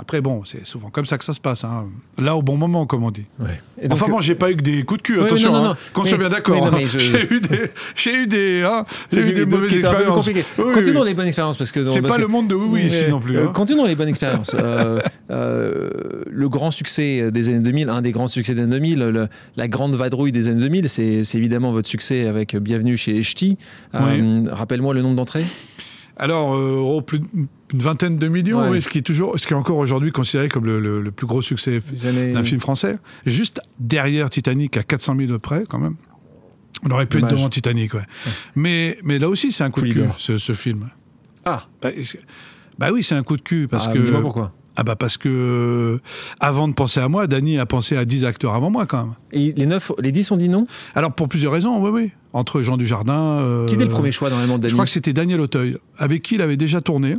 Après, bon, c'est souvent comme ça que ça se passe. hein. Là, au bon moment, comme on dit. Ouais. Et donc, enfin, bon, j'ai pas eu que des coups de cul, oui, attention, non, non, hein, qu'on soit bien d'accord. hein. je- J'ai eu des, j'ai eu des, j'ai eu des mauvaises expériences. Oui, Continuons oui. les bonnes expériences parce que C'est pas que- le monde de oui, oui, ici non plus. euh. Continuons dans les bonnes expériences. Euh, euh, le grand succès des années 2000, un des grands succès des années 2000, le- la grande vadrouille des années 2000, c'est évidemment votre succès avec Bienvenue chez les Ch'tis. Euh, Rappelle-moi le nombre d'entrées. Alors, euh, oh, plus d'une vingtaine de millions, Ouais. oui, ce qui est toujours, ce qui est encore aujourd'hui considéré comme le, le- le plus gros succès d'un film français. Juste derrière Titanic, à 400 000 de près, quand même. On aurait pu Dommage. être devant Titanic, ouais. Mais, mais là aussi, c'est un coup de cul, ce, ce film. Ah, Bah, bah oui, c'est un coup de cul parce ah, que. dis-moi pourquoi. Ah bah parce que euh, avant de penser à moi, Dany a pensé à 10 acteurs avant moi quand même. Et les 9, les 10 ont dit non? Alors pour plusieurs raisons, oui, oui. Entre Jean Dujardin. euh, Qui était le premier choix dans de Je Dany crois que c'était Daniel Auteuil, avec qui il avait déjà tourné.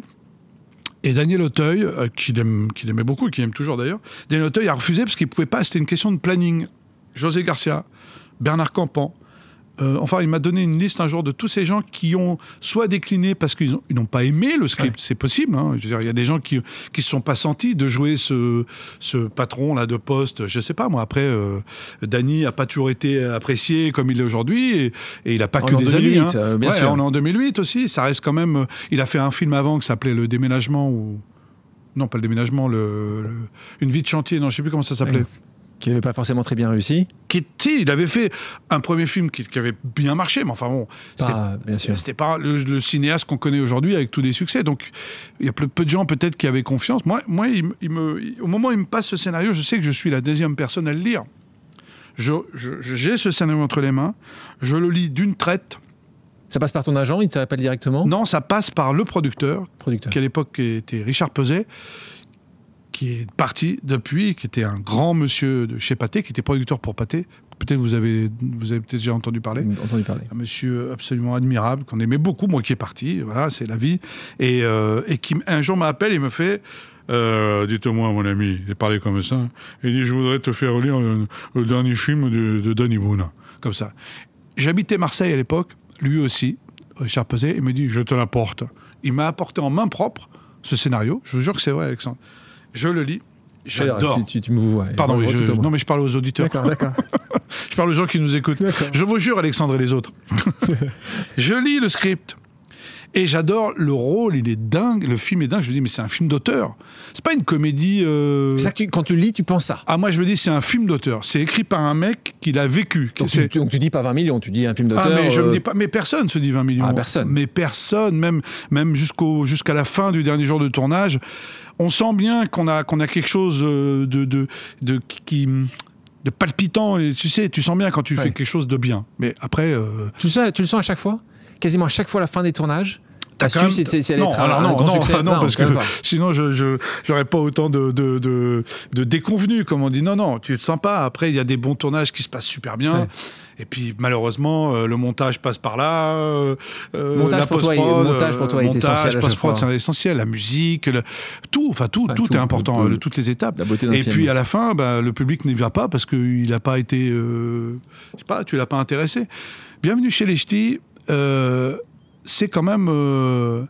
Et Daniel Auteuil, euh, qu'il aime- qu'il aimait beaucoup, qu'il aime toujours d'ailleurs, Daniel Auteuil a refusé parce qu'il ne pouvait pas, c'était une question de planning. José Garcia, Bernard Campan. Euh, enfin, il m'a donné une liste un jour de tous ces gens qui ont soit décliné parce qu'ils ont- ils n'ont pas aimé le script, c'est possible. hein. Je veux dire, il y a des gens qui ne se sont pas sentis de jouer ce, ce patron là de poste. Je sais pas moi. Après, euh, Dany a pas toujours été apprécié comme il est aujourd'hui et, et il n'a pas On que des 2008, amis. hein. euh, bien Ouais, sûr. on est en 2008 aussi. Ça reste quand même. euh, Il a fait un film avant qui s'appelait Le Déménagement ou non pas le déménagement, le, le- une vie de chantier. Non, je sais plus comment ça s'appelait. Ouais. Qui n'avait pas forcément très bien réussi. Qui, si, il avait fait un premier film qui, qui avait bien marché, mais enfin bon, c'était Pas, le, le cinéaste qu'on connaît aujourd'hui avec tous les succès. Donc, il y a peu, peu de gens peut-être qui avaient confiance. Moi, moi il, me- il me, il- au moment où il me passe ce scénario, je sais que je suis la deuxième personne à le lire. Je, je- je- j'ai ce scénario entre les mains. Je le lis d'une traite. Ça passe par ton agent, il t'appelle directement? Non, ça passe par le producteur, Producteur. qui à l'époque était Richard Peset, qui est parti depuis, qui était un grand monsieur de chez Pathé, qui était producteur pour Pathé. Peut-être vous avez, vous avez peut-être déjà entendu parler. Entendu parler. un monsieur absolument admirable qu'on aimait beaucoup, moi qui est parti, voilà, c'est la vie, et, euh, et qui un jour m'appelle et me fait. Euh, Dites-moi, mon ami, il parlait comme ça. Il dit Je voudrais te faire lire le, le dernier film de, de Danny Boone. Comme ça. J'habitais Marseille à l'époque, lui aussi, Richard Peset, il me dit Je te l'apporte. Il m'a apporté en main propre ce scénario. Je vous jure que c'est vrai, Alexandre. Je le lis. J'adore. Tu, tu, tu me vois. Pardon, je- non mais je parle aux auditeurs. D'accord, d'accord. Je parle aux gens qui nous écoutent. Je vous jure, Alexandre et les autres. je lis le script. Et j'adore le rôle, il est dingue, le film est dingue. Je me dis, mais c'est un film d'auteur. C'est pas une comédie. euh, ça tu- quand tu lis, tu penses ça. Ah, moi, je me dis, c'est un film d'auteur. C'est écrit par un mec qui l'a vécu. Donc tu, donc tu dis pas 20 millions, tu dis un film d'auteur. ah, mais je euh, me dis pas, mais personne se dit 20 millions. Ah, personne. Mais personne, même, même jusqu'au, jusqu'à la fin du dernier jour de tournage, on sent bien qu'on a, qu'on a quelque chose euh, de, de, de, qui, de palpitant. Et tu sais, tu sens bien quand tu Ouais. fais quelque chose de bien. Mais après, euh, Tu, le sens, tu le sens à chaque fois? Quasiment à chaque fois à la fin des tournages t'as su même- si- si- si elle non, alors un non, non, succès non, Non, parce que pas. sinon je j'aurais pas autant de de, de, de déconvenus comme on dit. Non non, tu te sens pas. Après il y a des bons tournages qui se passent super bien. Ouais. Et puis malheureusement euh, le montage passe par là. euh, euh, Montage la pour toi, montage pour toi euh, est essentiel montage, post-prod c'est essentiel. La musique, le- tout, enfin tout, tout, tout, est important, le- toutes les étapes. La beauté d'un Et film. puis à la fin, bah, le public n'y va pas parce qu'il n'a pas été, euh, je sais pas, tu l'as pas intéressé. Bienvenue chez les Ch'tis. euh, c'est quand même, euh,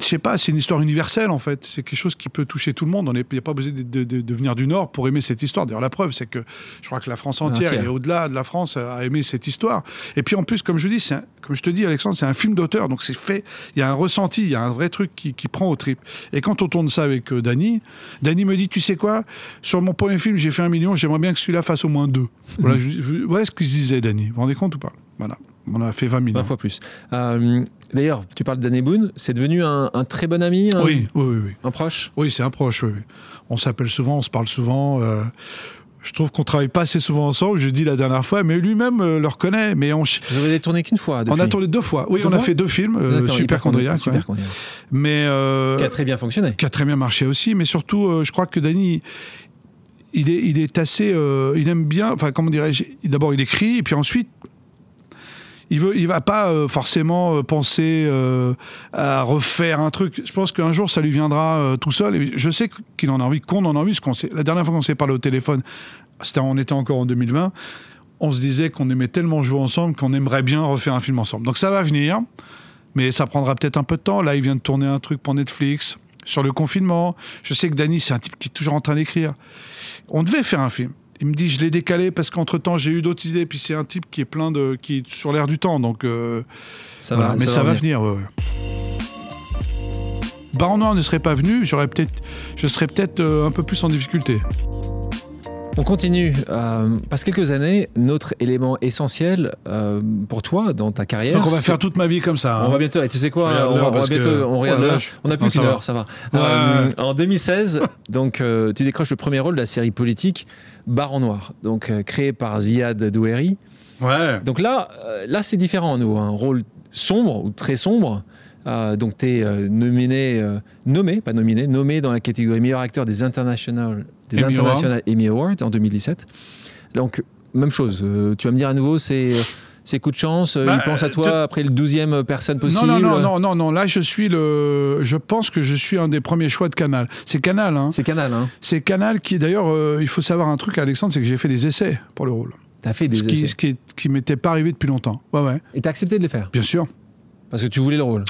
je sais pas, c'est une histoire universelle en fait. C'est quelque chose qui peut toucher tout le monde. Il n'y a pas besoin de, de- de- de venir du Nord pour aimer cette histoire. D'ailleurs, la preuve, c'est que je crois que la France entière, Entière. et au-delà de la France, a aimé cette histoire. Et puis en plus, comme je dis, c'est comme je te dis, Alexandre, c'est un film d'auteur, donc c'est fait. Il y a un ressenti, il y a un vrai truc qui, qui prend au trip. Et quand on tourne ça avec euh, Dany, Dany me dit, tu sais quoi, sur mon premier film, j'ai fait un million, j'aimerais bien que celui-là fasse au moins deux. Voilà, je- je- voilà ce qu'il se disait, Dany. Vous vous rendez compte ou pas? Voilà, on a fait 20 millions. 20 fois plus. Euh, D'ailleurs, tu parles d'Anne Boone, c'est devenu un, un très bon ami, un, Oui, oui, oui. oui. un proche? Oui, c'est un proche. oui, oui. On s'appelle souvent, on se parle souvent. euh, je trouve qu'on travaille pas assez souvent ensemble. Je dis la dernière fois, mais lui-même euh, le reconnaît. Mais on, Vous avez tourné qu'une fois depuis. on a tourné deux fois. Oui, Deux on a fois fait deux films, euh, Super. Chondriac. mais euh, Qui a très bien fonctionné. qui a très bien marché aussi. Mais surtout, euh, je crois que Dany, il est, il est assez, euh, il aime bien. Enfin, comment dirais-je D'abord, il écrit, et puis ensuite. Il veut, va pas euh, forcément euh, penser euh, à refaire un truc. Je pense qu'un jour ça lui viendra tout seul. Et je sais qu'il en a envie, qu'on en a envie. Qu'on la dernière fois qu'on s'est parlé au téléphone, c'était, on était encore en 2020. On se disait qu'on aimait tellement jouer ensemble qu'on aimerait bien refaire un film ensemble. Donc ça va venir, mais ça prendra peut-être un peu de temps. Là, il vient de tourner un truc pour Netflix sur le confinement. Je sais que Dany, c'est un type qui est toujours en train d'écrire. On devait faire un film. Il me dit, je l'ai décalé parce qu'entre temps j'ai eu d'autres idées. Puis c'est un type qui est plein de, qui est sur l'air du temps. Donc euh, Ça voilà. va, mais ça, va venir. venir. ouais, ouais. Baron Noir ne serait pas venu, j'aurais peut-être, je serais peut-être euh, un peu plus en difficulté. On continue. Euh, passe quelques années, notre élément essentiel euh, pour toi dans ta carrière. Donc on va faire toute ma vie comme ça. hein. On va bientôt, et tu sais quoi, on va, on parce bientôt, on regarde Oh là On n'a plus ça qu'une heure, ça va. Ouais. Euh, en 2016, donc, tu décroches le premier rôle de la série politique Baron Noir, donc euh, créé par Ziad Doueri. Ouais. Donc là, euh, là c'est différent à nouveau, un rôle sombre ou très sombre. Euh, donc tu es nominé, nommé, pas nominé, nommé dans la catégorie meilleur acteur des International, des Emmy International Emmy Awards en 2017. Donc même chose, tu vas me dire à nouveau, c'est c'est coup de chance, euh, Bah, il pense à toi te- après le 12e personne possible. Non, non, non, non, non, non. Là, je suis le. Je pense que je suis un des premiers choix de Canal. C'est Canal, hein. C'est Canal, hein. C'est Canal qui, d'ailleurs, euh, il faut savoir un truc, Alexandre, c'est que j'ai fait des essais pour le rôle. T'as fait des Ce qui, essais. ce qui, qui m'était pas arrivé depuis longtemps. Ouais, ouais. Et t'as accepté de les faire? Bien sûr. parce que tu voulais le rôle?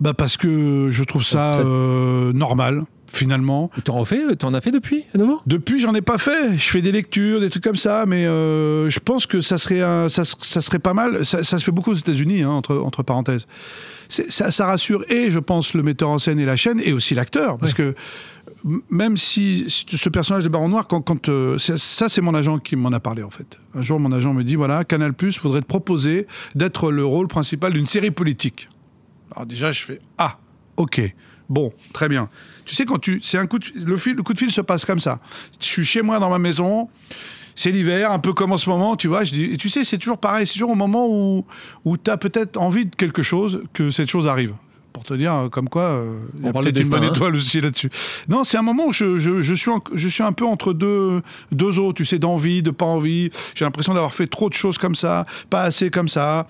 Bah parce que je trouve ça Ça- euh, normal, finalement. T'en refais, t'en as fait depuis à nouveau? Depuis, j'en ai pas fait. Je fais des lectures, des trucs comme ça, mais euh, je pense que ça serait, un- ça, se- ça serait pas mal. Ça, ça se fait beaucoup aux États-Unis, hein, entre, entre parenthèses. Ça, ça rassure et, je pense, le metteur en scène et la chaîne, et aussi l'acteur, parce que même si ce personnage de Baron Noir, quand, quand euh, ça, c'est mon agent qui m'en a parlé en fait. Un jour, mon agent me dit voilà, Canal Plus voudrait te proposer d'être le rôle principal d'une série politique. Alors déjà, je fais ah, ok, bon, très bien. Tu sais quand tu, c'est un coup de, le, fil, le coup de fil se passe comme ça. Je suis chez moi dans ma maison. C'est l'hiver, un peu comme en ce moment, tu vois. Je dis, et tu sais, c'est toujours pareil. C'est toujours au moment où, où tu as peut-être envie de quelque chose que cette chose arrive. Pour te dire, euh, comme quoi, euh, On a parle peut-être une bonne hein. étoile aussi là-dessus. Non, c'est un moment où je, je, je suis, en- je suis un peu entre deux, deux eaux, tu sais, d'envie, de pas envie. J'ai l'impression d'avoir fait trop de choses comme ça, pas assez comme ça.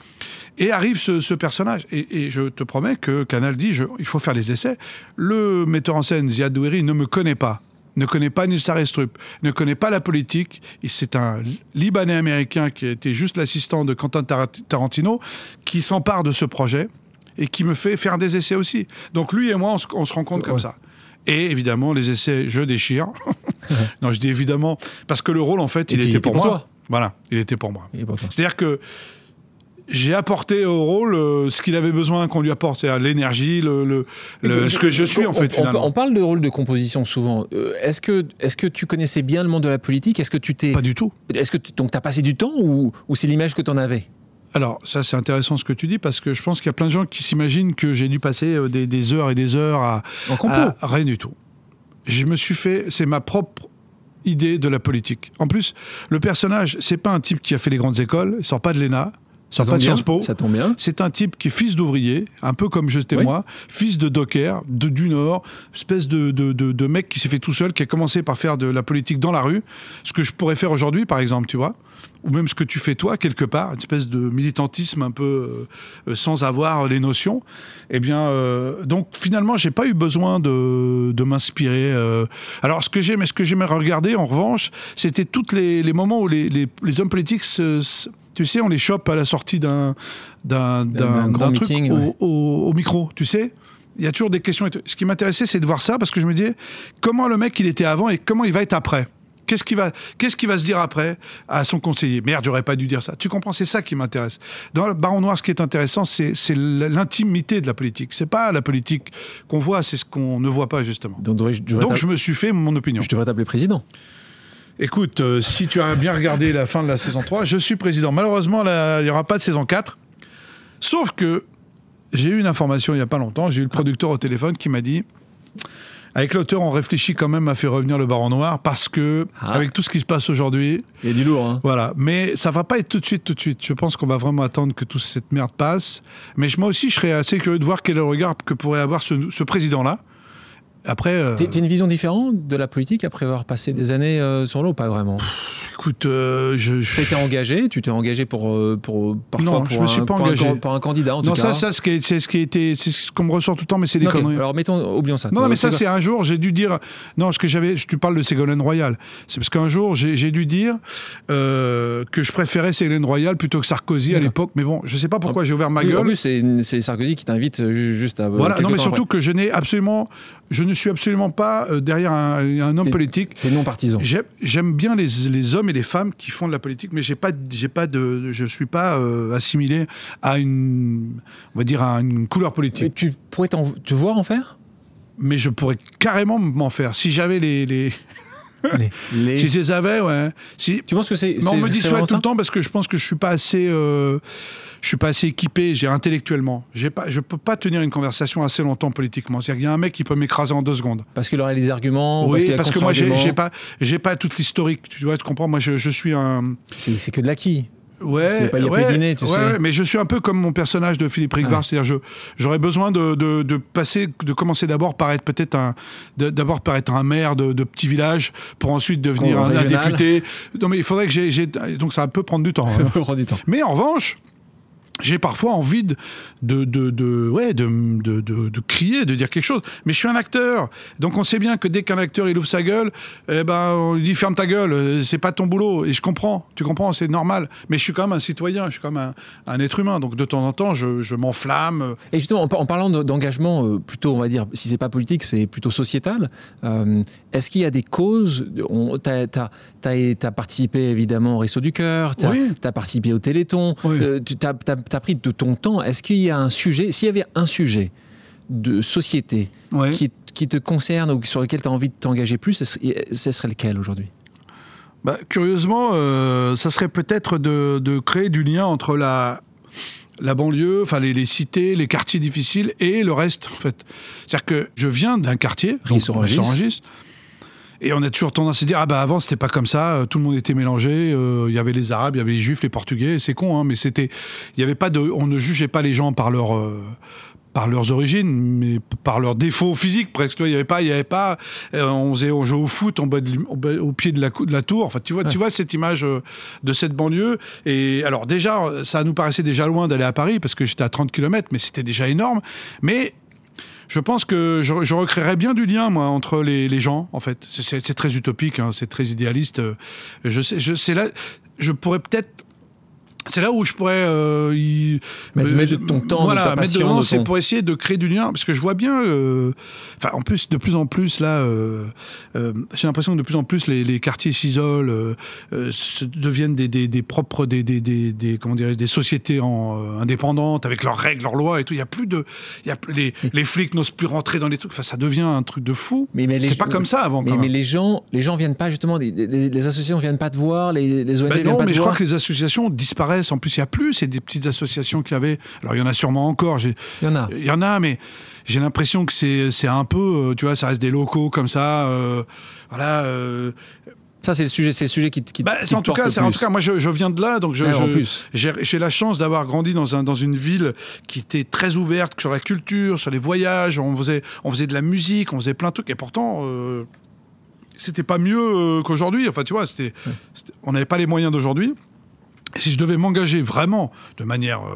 Et arrive ce, ce personnage. Et, et je te promets que Canal dit, je- il faut faire les essais. Le metteur en scène, Ziad Doueri, ne me connaît pas. Ne connaît pas Nilsar Estrup, ne connaît pas la politique. C'est un Libanais américain qui a été juste l'assistant de Quentin Tar- Tarantino qui s'empare de ce projet et qui me fait faire des essais aussi. Donc lui et moi, on se, on se rencontre comme ça. Et évidemment, les essais, je déchire. non, je dis évidemment, parce que le rôle, en fait, Et il était était pour, pour moi. toi. Voilà, il était pour moi. C'est-à-dire que j'ai apporté au rôle euh, ce qu'il avait besoin qu'on lui apporte, c'est-à-dire l'énergie, le, le- le- ce que je suis en fait on, finalement. on parle de rôle de composition souvent. Euh, est-ce que est-ce que tu connaissais bien le monde de la politique? Est-ce que tu t'es Pas du tout. est-ce que tu, donc t'as passé du temps ou, ou c'est l'image que t'en avais? Alors ça c'est intéressant ce que tu dis parce que je pense qu'il y a plein de gens qui s'imaginent que j'ai dû passer euh, des, des heures et des heures à, en à- rien du tout. Je me suis fait, c'est ma propre idée de la politique. En plus, le personnage, c'est pas un type qui a fait les grandes écoles, il sort pas de l'ENA, pas de Sciences Po. Ça tombe bien. C'est un type qui est fils d'ouvrier, un peu comme j'étais Oui. moi, fils de docker, de, du Nord, espèce de, de, de- de mec qui s'est fait tout seul, qui a commencé par faire de la politique dans la rue, ce que je pourrais faire aujourd'hui, par exemple, tu vois ou même ce que tu fais toi quelque part, une espèce de militantisme un peu euh, euh, sans avoir les notions. Eh bien, euh, donc finalement, j'ai pas eu besoin de, de m'inspirer. euh. Alors, ce que j'aime, ce que j'aimais regarder, en revanche, c'était tous les, les moments où les, les, les hommes politiques, se- se- tu sais, on les chope à la sortie d'un truc meeting, au, ouais. au- au micro, tu sais. Il y a toujours des questions. Ce qui m'intéressait, c'est de voir ça parce que je me disais comment le mec il était avant et comment il va être après? Qu'est-ce qui va, qu'est-ce va se dire après à son conseiller? Merde, j'aurais pas dû dire ça. Tu comprends C'est ça qui m'intéresse. Dans le Baron Noir, ce qui est intéressant, c'est l'intimité de la politique. C'est pas la politique qu'on voit, c'est ce qu'on ne voit pas justement. Donc, je, Donc je me suis fait mon opinion. je devrais t'appeler président. Écoute, euh, si tu as bien regardé la fin de la saison 3, je suis président. Malheureusement, là, il n'y aura pas de saison 4. Sauf que j'ai eu une information il n'y a pas longtemps. J'ai eu le producteur au téléphone qui m'a dit avec l'auteur, on réfléchit quand même à faire revenir le Baron Noir parce que, Ah. avec tout ce qui se passe aujourd'hui, Il y a du lourd, hein. voilà. Mais ça va pas être tout de suite, tout de suite. Je pense qu'on va vraiment attendre que toute cette merde passe. Mais moi aussi, je serais assez curieux de voir quel est le regard que pourrait avoir ce, ce président-là. Après, euh, T'as une vision différente de la politique après avoir passé des années euh, sur l'eau Pas vraiment? Écoute, euh, je, engagé, tu t'es engagé pour, euh, pour parfois Non, pour, je me un, suis pas un engagé. can- pour un candidat en non, tout ça, cas. ça, est- c'est ce qui c'est ce qu'on me ressort tout le temps, mais c'est des conneries. Alors mettons, oublions ça. Non, non, mais ça, C'est- un jour, j'ai dû dire. Non, ce que j'avais. Tu parles de Ségolène Royal. C'est parce qu'un jour, j'ai dû dire euh, que je préférais Ségolène Royal plutôt que Sarkozy à l'époque. Mais bon, je sais pas pourquoi j'ai ouvert ma Oui, En gueule. plus, c'est Sarkozy qui t'invite euh, ju- juste à. Voilà, non, mais surtout après. que je n'ai absolument. Je ne suis absolument pas euh, derrière un, un homme politique. T'es non partisan. J'aime- J'aime bien les, les hommes et les femmes qui font de la politique, mais j'ai pas, j'ai pas de, je suis pas euh, assimilé à une, on va dire à une couleur politique. Et tu pourrais te voir en faire? Mais je pourrais carrément m'en faire si j'avais les, les, Les- les- si je les avais, ouais. Si, Tu penses que c'est. mais on me vraiment tout le temps parce que je pense que je suis pas assez, euh, je suis pas assez équipé, j'ai intellectuellement. J'ai pas, je peux pas tenir une conversation assez longtemps politiquement. C'est-à-dire qu'il y a un mec qui peut m'écraser en deux secondes. Parce qu'il aurait les arguments. oui, a parce que moi j'ai pas, j'ai pas toute l'historique. Tu vois, tu comprends? Moi, je, je suis un, C'est que de l'acquis. Ouais, C'est pas- ouais, dîner, tu ouais, sais. ouais, mais je suis un peu comme mon personnage de Philippe Rigvard, Ah. c'est-à-dire j'aurais besoin de, de, de passer, de commencer d'abord par être peut-être un, d'abord par être un maire de, de petit village, pour ensuite devenir un, député. Non mais il faudrait que j'ai, donc ça peut prendre du temps. hein. Ça prend du temps. mais en revanche. J'ai parfois envie de, de, de, de- ouais, de, de, crier, de dire quelque chose. Mais je suis un acteur. Donc on sait bien que dès qu'un acteur il ouvre sa gueule, eh ben, on lui dit ferme ta gueule, euh, c'est pas ton boulot. Et je comprends, tu comprends, c'est normal. Mais je suis quand même un citoyen, je suis quand même un, un être humain. Donc de temps en temps, je, je m'enflamme. Et justement, en, par- en parlant de- d'engagement, euh, plutôt, on va dire, si c'est pas politique, c'est plutôt sociétal. euh, Est-ce qu'il y a des causes Tu as, participé évidemment au Resto du Cœur, tu as, Oui. participé au Téléthon, Oui. euh, tu as, pris de ton temps. Est-ce qu'il y a un sujet, s'il y avait un sujet de société Ouais. qui, qui te concerne ou sur lequel tu as envie de t'engager plus, ce serait, lequel aujourd'hui? Bah, curieusement, euh, ça serait peut-être de, de créer du lien entre la, la banlieue, enfin les, les cités, les quartiers difficiles et le reste, en fait. C'est-à-dire que je viens d'un quartier, donc et on a toujours tendance à dire ah bah avant c'était pas comme ça, euh, tout le monde était mélangé, euh, il y avait les Arabes, il y avait les Juifs, les Portugais, c'est con, hein, mais c'était, il y avait pas de, on ne jugeait pas les gens par leur euh, par leurs origines, mais par leurs défauts physiques presque. Tu vois, Il y avait pas, il y avait pas. euh, on faisait, on jouait au foot en bas de l'im- au, bas- au pied de la, de la tour. Enfin, tu vois, tu vois cette image de cette banlieue. Et alors déjà, ça nous paraissait déjà loin d'aller à Paris parce que j'étais à 30 km, mais c'était déjà énorme. Mais je pense que je, je recréerais bien du lien, moi, entre les, les gens, en fait. C'est- très utopique, hein, c'est très idéaliste. euh, Je sais, je, là, je pourrais peut-être. C'est là où je pourrais euh, y- Mettre- euh, mettre de ton temps, de voilà, ta mettre passion, dedans, de c'est ton- pour essayer de créer du lien, parce que je vois bien, euh, enfin en plus de plus en plus là, euh, euh, j'ai l'impression que de plus en plus les, les quartiers s'isolent, deviennent des, des, des propres des, des, des, des- comment dirais des sociétés en, euh, indépendantes avec leurs règles, leurs lois et tout. Il y a plus de, il y a plus- les, les flics n'osent plus rentrer dans les trucs. Enfin, ça devient un truc de fou. Mais- mais C'est pas comme ça avant. mais, quand mais les gens, les gens viennent pas justement, les, les- les associations viennent pas te voir, les, les ONG Ben viennent non, pas mais te je voir. crois que les associations disparaissent. En plus, il y a plus. C'est des petites associations qu'il y avait. Alors, il y en a sûrement encore. Il y en a. Il y en a, mais j'ai l'impression que c'est un peu, euh, tu vois, ça reste des locaux comme ça. euh, voilà. euh, Ça, c'est le sujet, c'est le sujet qui, qui, Bah, qui en te tout cas, en tout cas, moi, je, je viens de là, donc j'ai la chance d'avoir grandi dans un dans une ville qui était très ouverte sur la culture, sur les voyages. On faisait on faisait de la musique, on faisait plein de trucs, et pourtant. euh, c'était pas mieux qu'aujourd'hui. Enfin, tu vois, c'était, on n'avait pas les moyens d'aujourd'hui. Et si je devais m'engager vraiment de manière euh,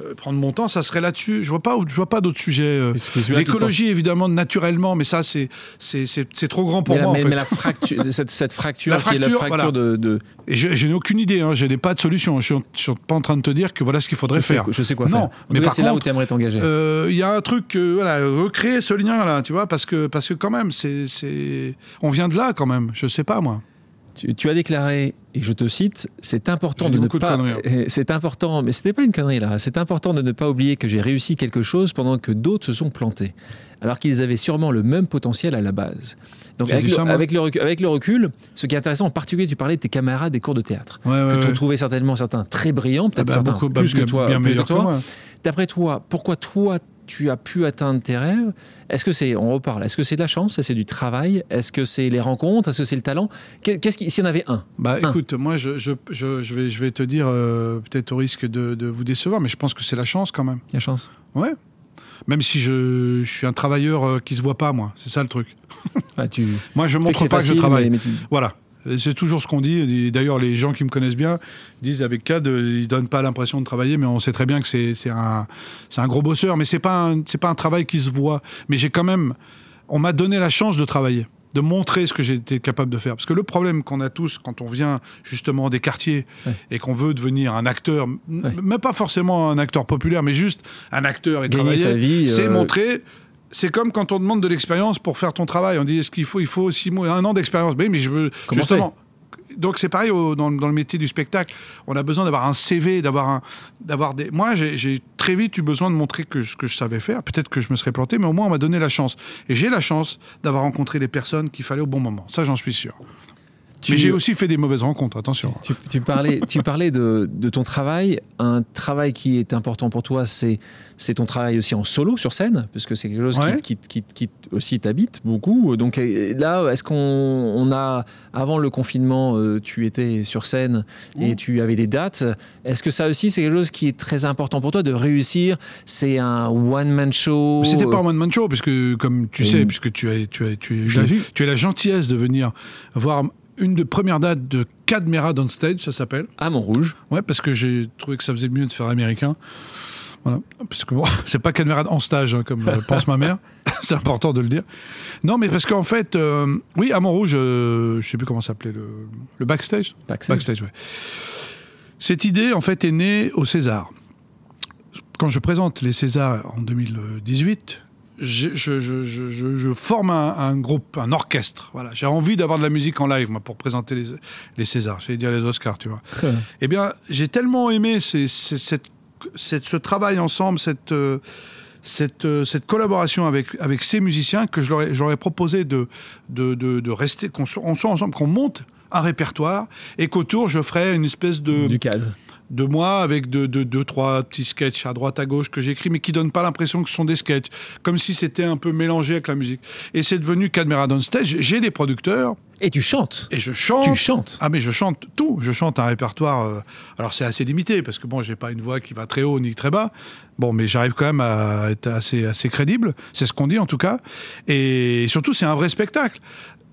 euh, prendre mon temps, ça serait là-dessus. Je vois pas, je vois pas d'autres sujets. euh, L'écologie, évidemment, naturellement, mais ça, c'est, c'est, trop grand pour mais, la, moi. en mais- fait. mais la fracture, cette, cette fracture, La qui est la fracture, fracture voilà. de, de- Et je, je n'ai aucune idée, hein, je n'ai pas de solution. Je suis, je suis pas en train de te dire que voilà ce qu'il faudrait je, sais, faire. je sais quoi Non, faire. En mais c'est là où tu aimerais t'engager. Euh, Il y a un truc, voilà, recréer ce lien là, tu vois, parce que parce que quand même, c'est, c'est, on vient de là quand même. Je sais pas moi. Tu, tu as déclaré, et je te cite, c'est important de ne pas. hein. eh, C'est important, mais ce n'est pas une connerie là. C'est important de ne pas oublier que j'ai réussi quelque chose pendant que d'autres se sont plantés, alors qu'ils avaient sûrement le même potentiel à la base. Donc avec le, avec, le recul, avec le recul, ce qui est intéressant, en particulier, tu parlais de tes camarades des cours de théâtre, Ouais, ouais, que tu ouais. trouvais certainement certains très brillants, Ah peut-être bah, certains beaucoup, bah, plus que toi, bien plus que toi. D'après toi, pourquoi toi tu as pu atteindre tes rêves Est-ce que c'est, on reparle, est-ce que c'est de la chance Est-ce que c'est du travail Est-ce que c'est les rencontres Est-ce que c'est le talent? Qu'est- Qu'est-ce qui, s'il y en avait un? Bah Un. écoute, moi je, je, je, je vais, je vais te dire, euh, peut-être au risque de, de vous décevoir, mais je pense que c'est la chance quand même. La chance. Ouais. Même si je, je suis un travailleur euh, qui se voit pas, moi. C'est ça le truc. Ah, tu Moi, je montre pas que je travaille. mais- mais tu- Voilà. Et C'est toujours ce qu'on dit. D'ailleurs, les gens qui me connaissent bien disent avec CAD, euh, ils donnent pas l'impression de travailler, mais on sait très bien que c'est un, gros bosseur. Mais c'est pas c'est pas un travail qui se voit. Mais j'ai quand même, on m'a donné la chance de travailler, de montrer ce que j'étais capable de faire. Parce que le problème qu'on a tous quand on vient justement des quartiers Ouais. et qu'on veut devenir un acteur, même pas forcément un acteur populaire, mais juste un acteur et Gagner travailler, sa vie, c'est euh, montrer. C'est comme quand on demande de l'expérience pour faire ton travail. On dit est-ce qu'il faut, il faut six mois, un an d'expérience? Mais, mais je veux Comment justement. Donc c'est pareil au- dans, dans le métier du spectacle. On a besoin d'avoir un CV, d'avoir un, d'avoir des. Moi, j'ai- j'ai très vite eu besoin de montrer que ce que je savais faire. Peut-être que je me serais planté, mais au moins on m'a donné la chance. Et j'ai la chance d'avoir rencontré les personnes qu'il fallait au bon moment. Ça, j'en suis sûr. Tu- Mais j'ai aussi fait des mauvaises rencontres. Attention. Tu, tu parlais, tu parlais de, de ton travail. Un travail qui est important pour toi, c'est, ton travail aussi en solo sur scène, parce que c'est quelque chose Ouais. qui, qui, qui, qui aussi t'habite beaucoup. Donc euh, là, est-ce qu'on on a, avant le confinement, euh, tu étais sur scène et Mmh. tu avais des dates. Est-ce que ça aussi, c'est quelque chose qui est très important pour toi de réussir? C'est un one-man show? C'était pas un one man show, puisque comme tu Et- sais, puisque tu as, tu as, tu, as, tu as la gentillesse de venir voir une de premières dates de Cadmera on stage, ça s'appelle. à Montrouge. Ouais, parce que j'ai trouvé que ça faisait mieux de faire américain. Voilà. Parce que bon, c'est pas camarade en stage, hein, comme euh, pense ma mère. c'est important de le dire. Non, mais parce qu'en fait, euh, oui, à Montrouge, euh, je sais plus comment ça s'appelait, le, le backstage. Backstage. Backstage, ouais. Cette idée, en fait, est née au César. Quand je présente les Césars en 2018, je, je- je- je- je- je forme un, un groupe, un orchestre. Voilà, j'ai envie d'avoir de la musique en live, moi, pour présenter les, les Césars. J'allais dire les Oscars, tu vois. Eh bien, j'ai tellement aimé ces- ces- cette, cette- ce travail ensemble, cette, euh, cette, euh, cette collaboration avec, avec ces musiciens que je leur ai, je leur ai proposé de, de, de, de rester, qu'on soit, on soit ensemble, qu'on monte un répertoire et qu'autour, je ferai une espèce de, Du cadre. De moi avec deux, deux, deux, trois petits sketchs à droite, à gauche que j'écris, mais qui donnent pas l'impression que ce sont des sketchs, comme si c'était un peu mélangé avec la musique. Et c'est devenu Cadmera on Stage. J'ai des producteurs Et tu chantes. et je chante. Tu chantes. Ah mais je chante tout, je chante un répertoire. euh, alors c'est assez limité parce que bon, j'ai pas une voix qui va très haut ni très bas. Bon, mais j'arrive quand même à être assez assez crédible. C'est ce qu'on dit en tout cas. Et surtout, c'est un vrai spectacle.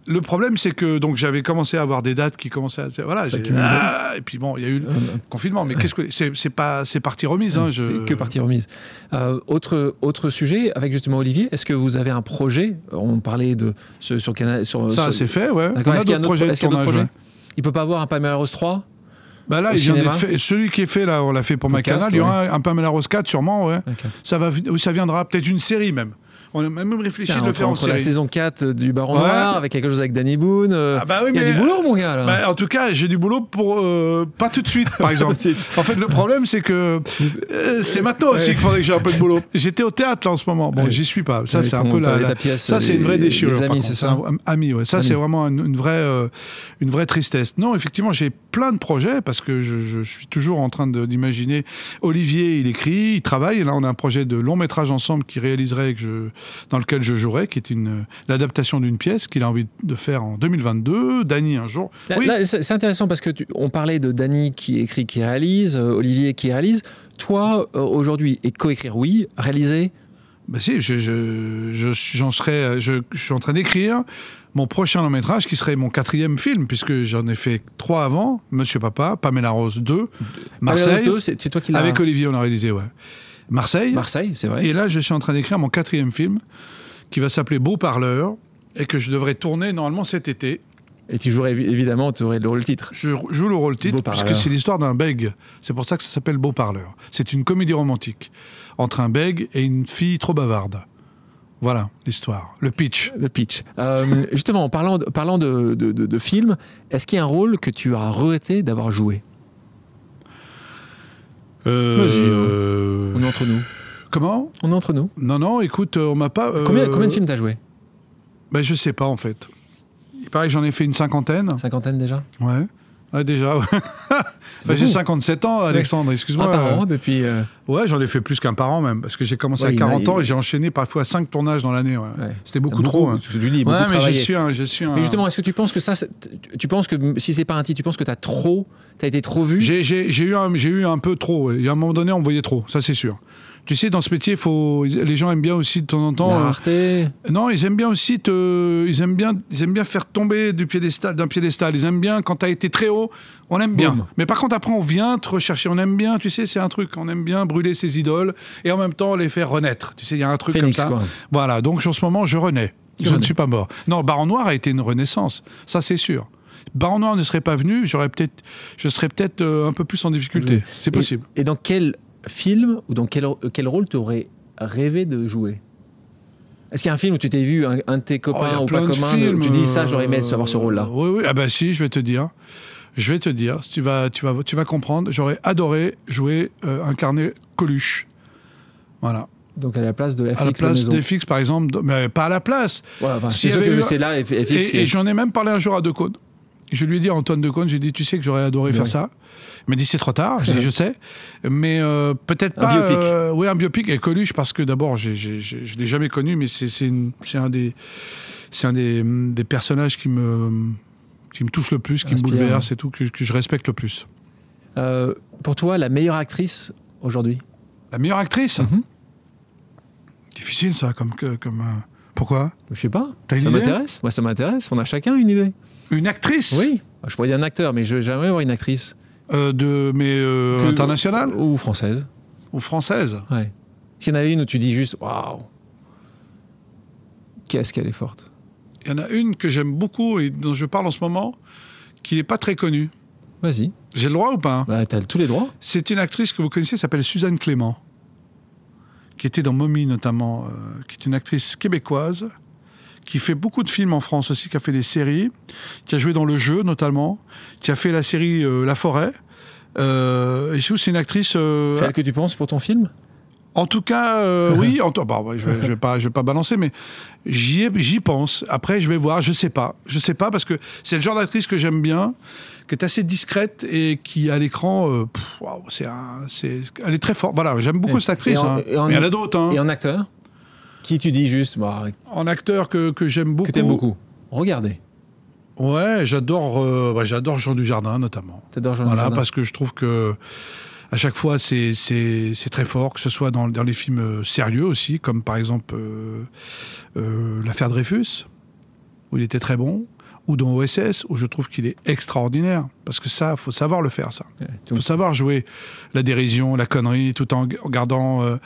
Le problème, c'est que donc j'avais commencé à avoir des dates qui commençaient à voilà. Ah, et puis bon, il y a eu le confinement. Mais qu'est-ce que c'est C'est pas c'est partie remise. Hein, je... C'est que partie remise. Euh, autre, autre sujet, avec justement Olivier, est-ce que vous avez un projet On parlait de ce, sur Canal. Sur, Ça, sur- c'est fait, ouais. On a Est-ce qu'il y a un d'autres autre projets de tournage. ouais. Il peut pas avoir un Pamela Rose 3 Bah là, il vient fait. Celui qui est fait là, on l'a fait pour ma Podcast, canal. Il y aura ouais. un Pamela Rose 4 sûrement, ouais. Ça va, ça viendra peut-être une série même. On a même réfléchi Tiens, de le faire en entre la série. saison 4 du Baron Ouais. Noir, avec quelque chose avec Danny Boone. euh, Ah bah oui, il y a mais- du boulot, mon gars, là. Bah, en tout cas, j'ai du boulot pour euh, pas tout de suite, par exemple. Suite. En fait, le problème, c'est que euh, c'est maintenant aussi qu'il faudrait que j'ai un peu de boulot. J'étais au théâtre là en ce moment. Bon, Ouais. j'y suis pas. Ça, c'est un peu la, la- ça, c'est une vraie déchirure. les amis, c'est ça un- ami, ouais. Ça, Amis. c'est vraiment une, une vraie, euh, une vraie tristesse. Non, effectivement, j'ai plein de projets parce que je, je suis toujours en train d'imaginer. Olivier, il écrit, il travaille. Et là, on a un projet de long métrage ensemble qui réaliserait que je dans lequel je jouerai, qui est une l'adaptation d'une pièce qu'il a envie de faire en 2022. Dany un jour. Oui. c'est intéressant parce que tu- on parlait de Dany qui écrit, qui réalise, euh, Olivier qui réalise. Toi, euh, aujourd'hui, et coécrire, oui, réaliser, Bah si, je, je, je- j'en serais, je, je suis en train d'écrire mon prochain long métrage qui serait mon quatrième film puisque j'en ai fait trois avant, Monsieur Papa, Pamela Rose 2, Marseille. Pamela Rose, c'est c'est toi qui l'as. Avec Olivier, on a réalisé, ouais. Marseille. Marseille, c'est vrai. Et là, je suis en train d'écrire mon quatrième film qui va s'appeler Beau Parleur et que je devrais tourner normalement cet été. Et tu jouerais évi- évidemment, tu aurais le rôle titre. Je joue le rôle titre puisque c'est l'histoire d'un bègue. C'est pour ça que ça s'appelle Beau Parleur. C'est une comédie romantique entre un bègue et une fille trop bavarde. Voilà l'histoire, le pitch. Le pitch. Euh, justement, en parlant de, parlant de, de, de- de film, est-ce qu'il y a un rôle que tu as regretté d'avoir joué? Euh, On est entre nous. Comment? On est entre nous. Non, non, écoute, euh, on m'a pas. euh, Combien, combien de films t'as joué? Ben, Je sais pas en fait. Il paraît que j'en ai fait une cinquantaine. Cinquantaine déjà? Ouais. Ouais, déjà. ouais. J'ai beaucoup. 57 ans, Alexandre, Un excuse-moi. par an depuis. euh, Ouais, j'en ai fait plus qu'un par an même, parce que j'ai commencé Ouais, à il y en a- 40 ans et j'ai enchaîné parfois 5 tournages dans l'année. C'était beaucoup, trop. hein. Je lui dis, beaucoup mais je suis un. Je suis un... Mais justement, est-ce que tu penses que ça, tu penses que si c'est pas un titre, tu penses que t'as trop, t'as été trop vu J'ai j'ai- j'ai eu, un- j'ai eu un peu trop. Il y a un moment donné, on voyait trop, ça c'est sûr. Tu sais, dans ce métier, faut, les gens aiment bien aussi de temps en temps. La euh, rareté. Non, ils aiment bien aussi te, ils aiment bien, ils aiment bien faire tomber du piédestal, d'un piédestal. Ils aiment bien quand tu as été très haut, on aime bien. Boum. Mais par contre après on vient te rechercher, on aime bien, tu sais, c'est un truc, on aime bien brûler ses idoles et en même temps les faire renaître. Tu sais, il y a un truc Phoenix, comme ça. quoi. Voilà, donc en ce moment je renais. Je renais. ne suis pas mort. Non, Baron Noir a été une renaissance, ça c'est sûr. Baron Noir ne serait pas venu, j'aurais peut-être, je serais peut-être euh, un peu plus en difficulté. Oui. C'est possible. Et, et dans quel film ou dans quel, quel rôle tu aurais rêvé de jouer? Est-ce qu'il y a un film où tu t'es vu un, un de tes Oh, copains a ou pas commun de- Tu dis ça, j'aurais aimé euh, avoir ce rôle-là. Oui, oui. Ah bah si, je vais te dire. Je vais te dire. Tu vas, tu vas, tu vas comprendre. J'aurais adoré jouer, euh, incarner Coluche. Voilà. Donc à la place de FX À la place d'FX, par exemple. Mais pas à la place. Ouais, enfin, S'il c'est là FX. Et, et j'en ai même parlé un jour à Decaune. Je lui ai dit à Antoine Decaune, j'ai dit, tu sais que j'aurais adoré faire ça. Il m'a dit, c'est trop tard. Je sais. Mais euh, peut-être Un pas. biopic. euh, oui, un biopic. Et Coluche, parce que d'abord, je ne l'ai jamais connu, mais c'est un des, c'est un des, des personnages qui me, qui me touche le plus, qui Inspirant. me bouleverse et tout, que, que je respecte le plus. Euh, pour toi, la meilleure actrice aujourd'hui? La meilleure actrice? Mhm. Difficile, ça, comme. comme Pourquoi? Je sais pas. Ça m'intéresse. Moi, ça m'intéresse. On a chacun une idée. Une actrice Oui. Je pourrais dire un acteur, mais je vais jamais voir une actrice. Euh, de, Mais euh, Que- internationale Ou française. Ou française Ouais. S'il y en avait une où tu dis juste waouh, qu'est-ce qu'elle est forte. Il y en a une que j'aime beaucoup et dont je parle en ce moment, qui n'est pas très connue. Vas-y. J'ai le droit ou pas hein? Bah, t'as tous les droits. C'est une actrice que vous connaissez, qui s'appelle Suzanne Clément, qui était dans Mommy notamment, euh, qui est une actrice québécoise, qui fait beaucoup de films en France aussi, qui a fait des séries, qui a joué dans Le Jeu notamment, qui a fait la série euh, La Forêt. Euh, et c'est une actrice. euh, C'est elle que tu penses pour ton film? En tout cas, euh, oui. En, ouais, je vais, je vais pas, je vais pas balancer, mais j'y pense. Après, je vais voir. Je sais pas. Je sais pas parce que c'est le genre d'actrice que j'aime bien, qui est assez discrète et qui à l'écran, euh, c'est elle est très forte. Voilà, j'aime beaucoup Et- cette actrice. et en- hein. et en- Mais il y en a d'autres. hein. Et en acteur? Qui tu dis juste bah, En acteur que, que j'aime beaucoup. que t'aimes beaucoup Regardez. Ouais, j'adore, euh, ouais, j'adore Jean Dujardin notamment. T'adores Jean Voilà, Dujardin. parce que je trouve que à chaque fois c'est c'est c'est très fort, que ce soit dans, dans les films euh, sérieux aussi, comme par exemple euh, euh, l'affaire Dreyfus, où il était très bon, ou dans OSS, où je trouve qu'il est extraordinaire, parce que ça, faut savoir le faire, ça. Ouais, Il faut savoir jouer la dérision, la connerie, tout en, gardant, euh,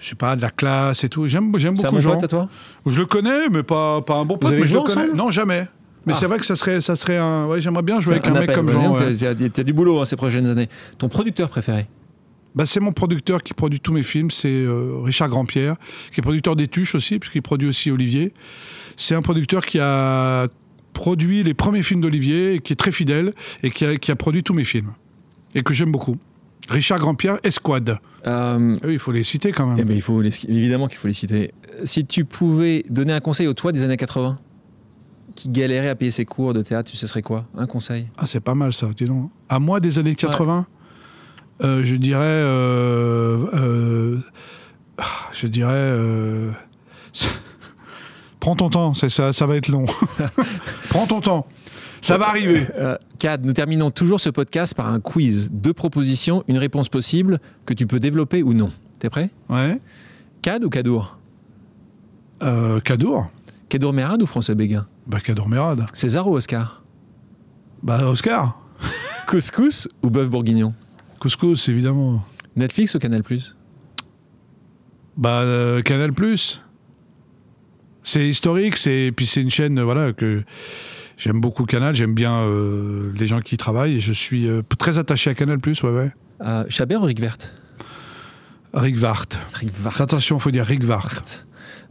je sais pas, de la classe et tout. J'aime j'aime C'est un beaucoup bon Jean. pote à toi? Je le connais, mais pas, pas un bon pote, avez mais je le connais. Non, jamais. Mais Ah. c'est vrai que ça serait, ça serait un. Ouais, j'aimerais bien jouer avec un, mec comme. Jean. Non, ouais. T'as- t'as du boulot hein, ces prochaines années. Ton producteur préféré? Bah, c'est mon producteur qui produit tous mes films, c'est euh, Richard Grandpierre, qui est producteur des Tuches aussi, puisqu'il produit aussi Olivier. C'est un producteur qui a produit les premiers films d'Olivier, qui est très fidèle, et qui a, qui a produit tous mes films, et que j'aime beaucoup. Richard Grandpierre, Esquad. Euh, Ah oui, il faut les citer quand même. eh ben, il faut les- évidemment qu'il faut les citer. Si tu pouvais donner un conseil au toi des années 80 qui galérait à payer ses cours de théâtre, ce serait quoi? Un conseil? Ah, c'est pas mal ça, dis donc. À moi des années 80, euh, je dirais. euh, euh, ah, je dirais. Prends ton temps, c'est ça, ça va être long. Prends ton temps. Ça va arriver. Euh, Cad, nous terminons toujours ce podcast par un quiz. Deux propositions, une réponse possible que tu peux développer ou non. T'es prêt? Ouais. Cad ou Cadour? Euh, Cadour Cadour Mérade ou François Béguin? Bah, Cadour Mérade. César ou Oscar? Bah, Oscar. Couscous ou bœuf bourguignon? Couscous, évidemment. Netflix ou Canal Bah, euh, Canal Plus. C'est historique, c'est puis c'est une chaîne, voilà que j'aime beaucoup Canal, j'aime bien euh, les gens qui y travaillent et je suis euh, très attaché à Canal Plus, ouais ouais. euh, Chabert ou Rick Vert Rick Vart. Rick Vart. Attention, faut dire Rick Vart.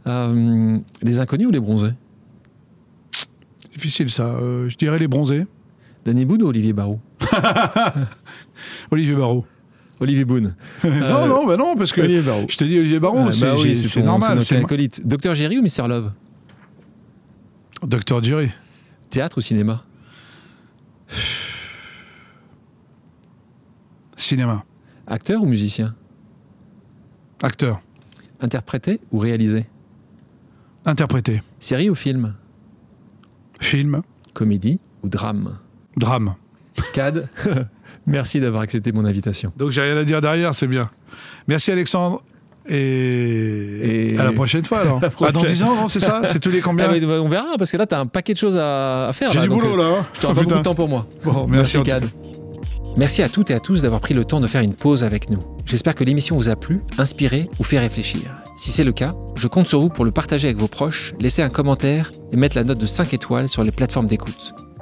Euh, les inconnus ou les bronzés? Difficile ça. Je dirais les bronzés. Danny Boone ou Olivier Barou Olivier Barrault. Olivier Boone. non non bah non parce que je t'ai dit Olivier Barrault, Ah, c'est bah oui, normal. C'est acolyte. Docteur Jerry ou Mr Love? Docteur Dury. Théâtre ou cinéma? Cinéma. Acteur ou musicien? Acteur. Interprété ou réalisé? Interprété. Série ou film? Film. Comédie ou drame? Drame. Cad, merci d'avoir accepté mon invitation. Donc j'ai rien à dire derrière, c'est bien. Merci Alexandre. Et, Et- à la prochaine fois alors. Ah, dans prochaine. 10 ans, non, c'est ça? C'est tous les combien? Ah, mais on verra, parce que là, tu as un paquet de choses à, à faire. J'ai du donc, boulot là. hein. Je t'aurai Oh, pas beaucoup de temps pour moi. Bon, merci, Cad. Merci à toutes et à tous d'avoir pris le temps de faire une pause avec nous. J'espère que l'émission vous a plu, inspiré ou fait réfléchir. Si c'est le cas, je compte sur vous pour le partager avec vos proches, laisser un commentaire et mettre la note de 5 étoiles sur les plateformes d'écoute.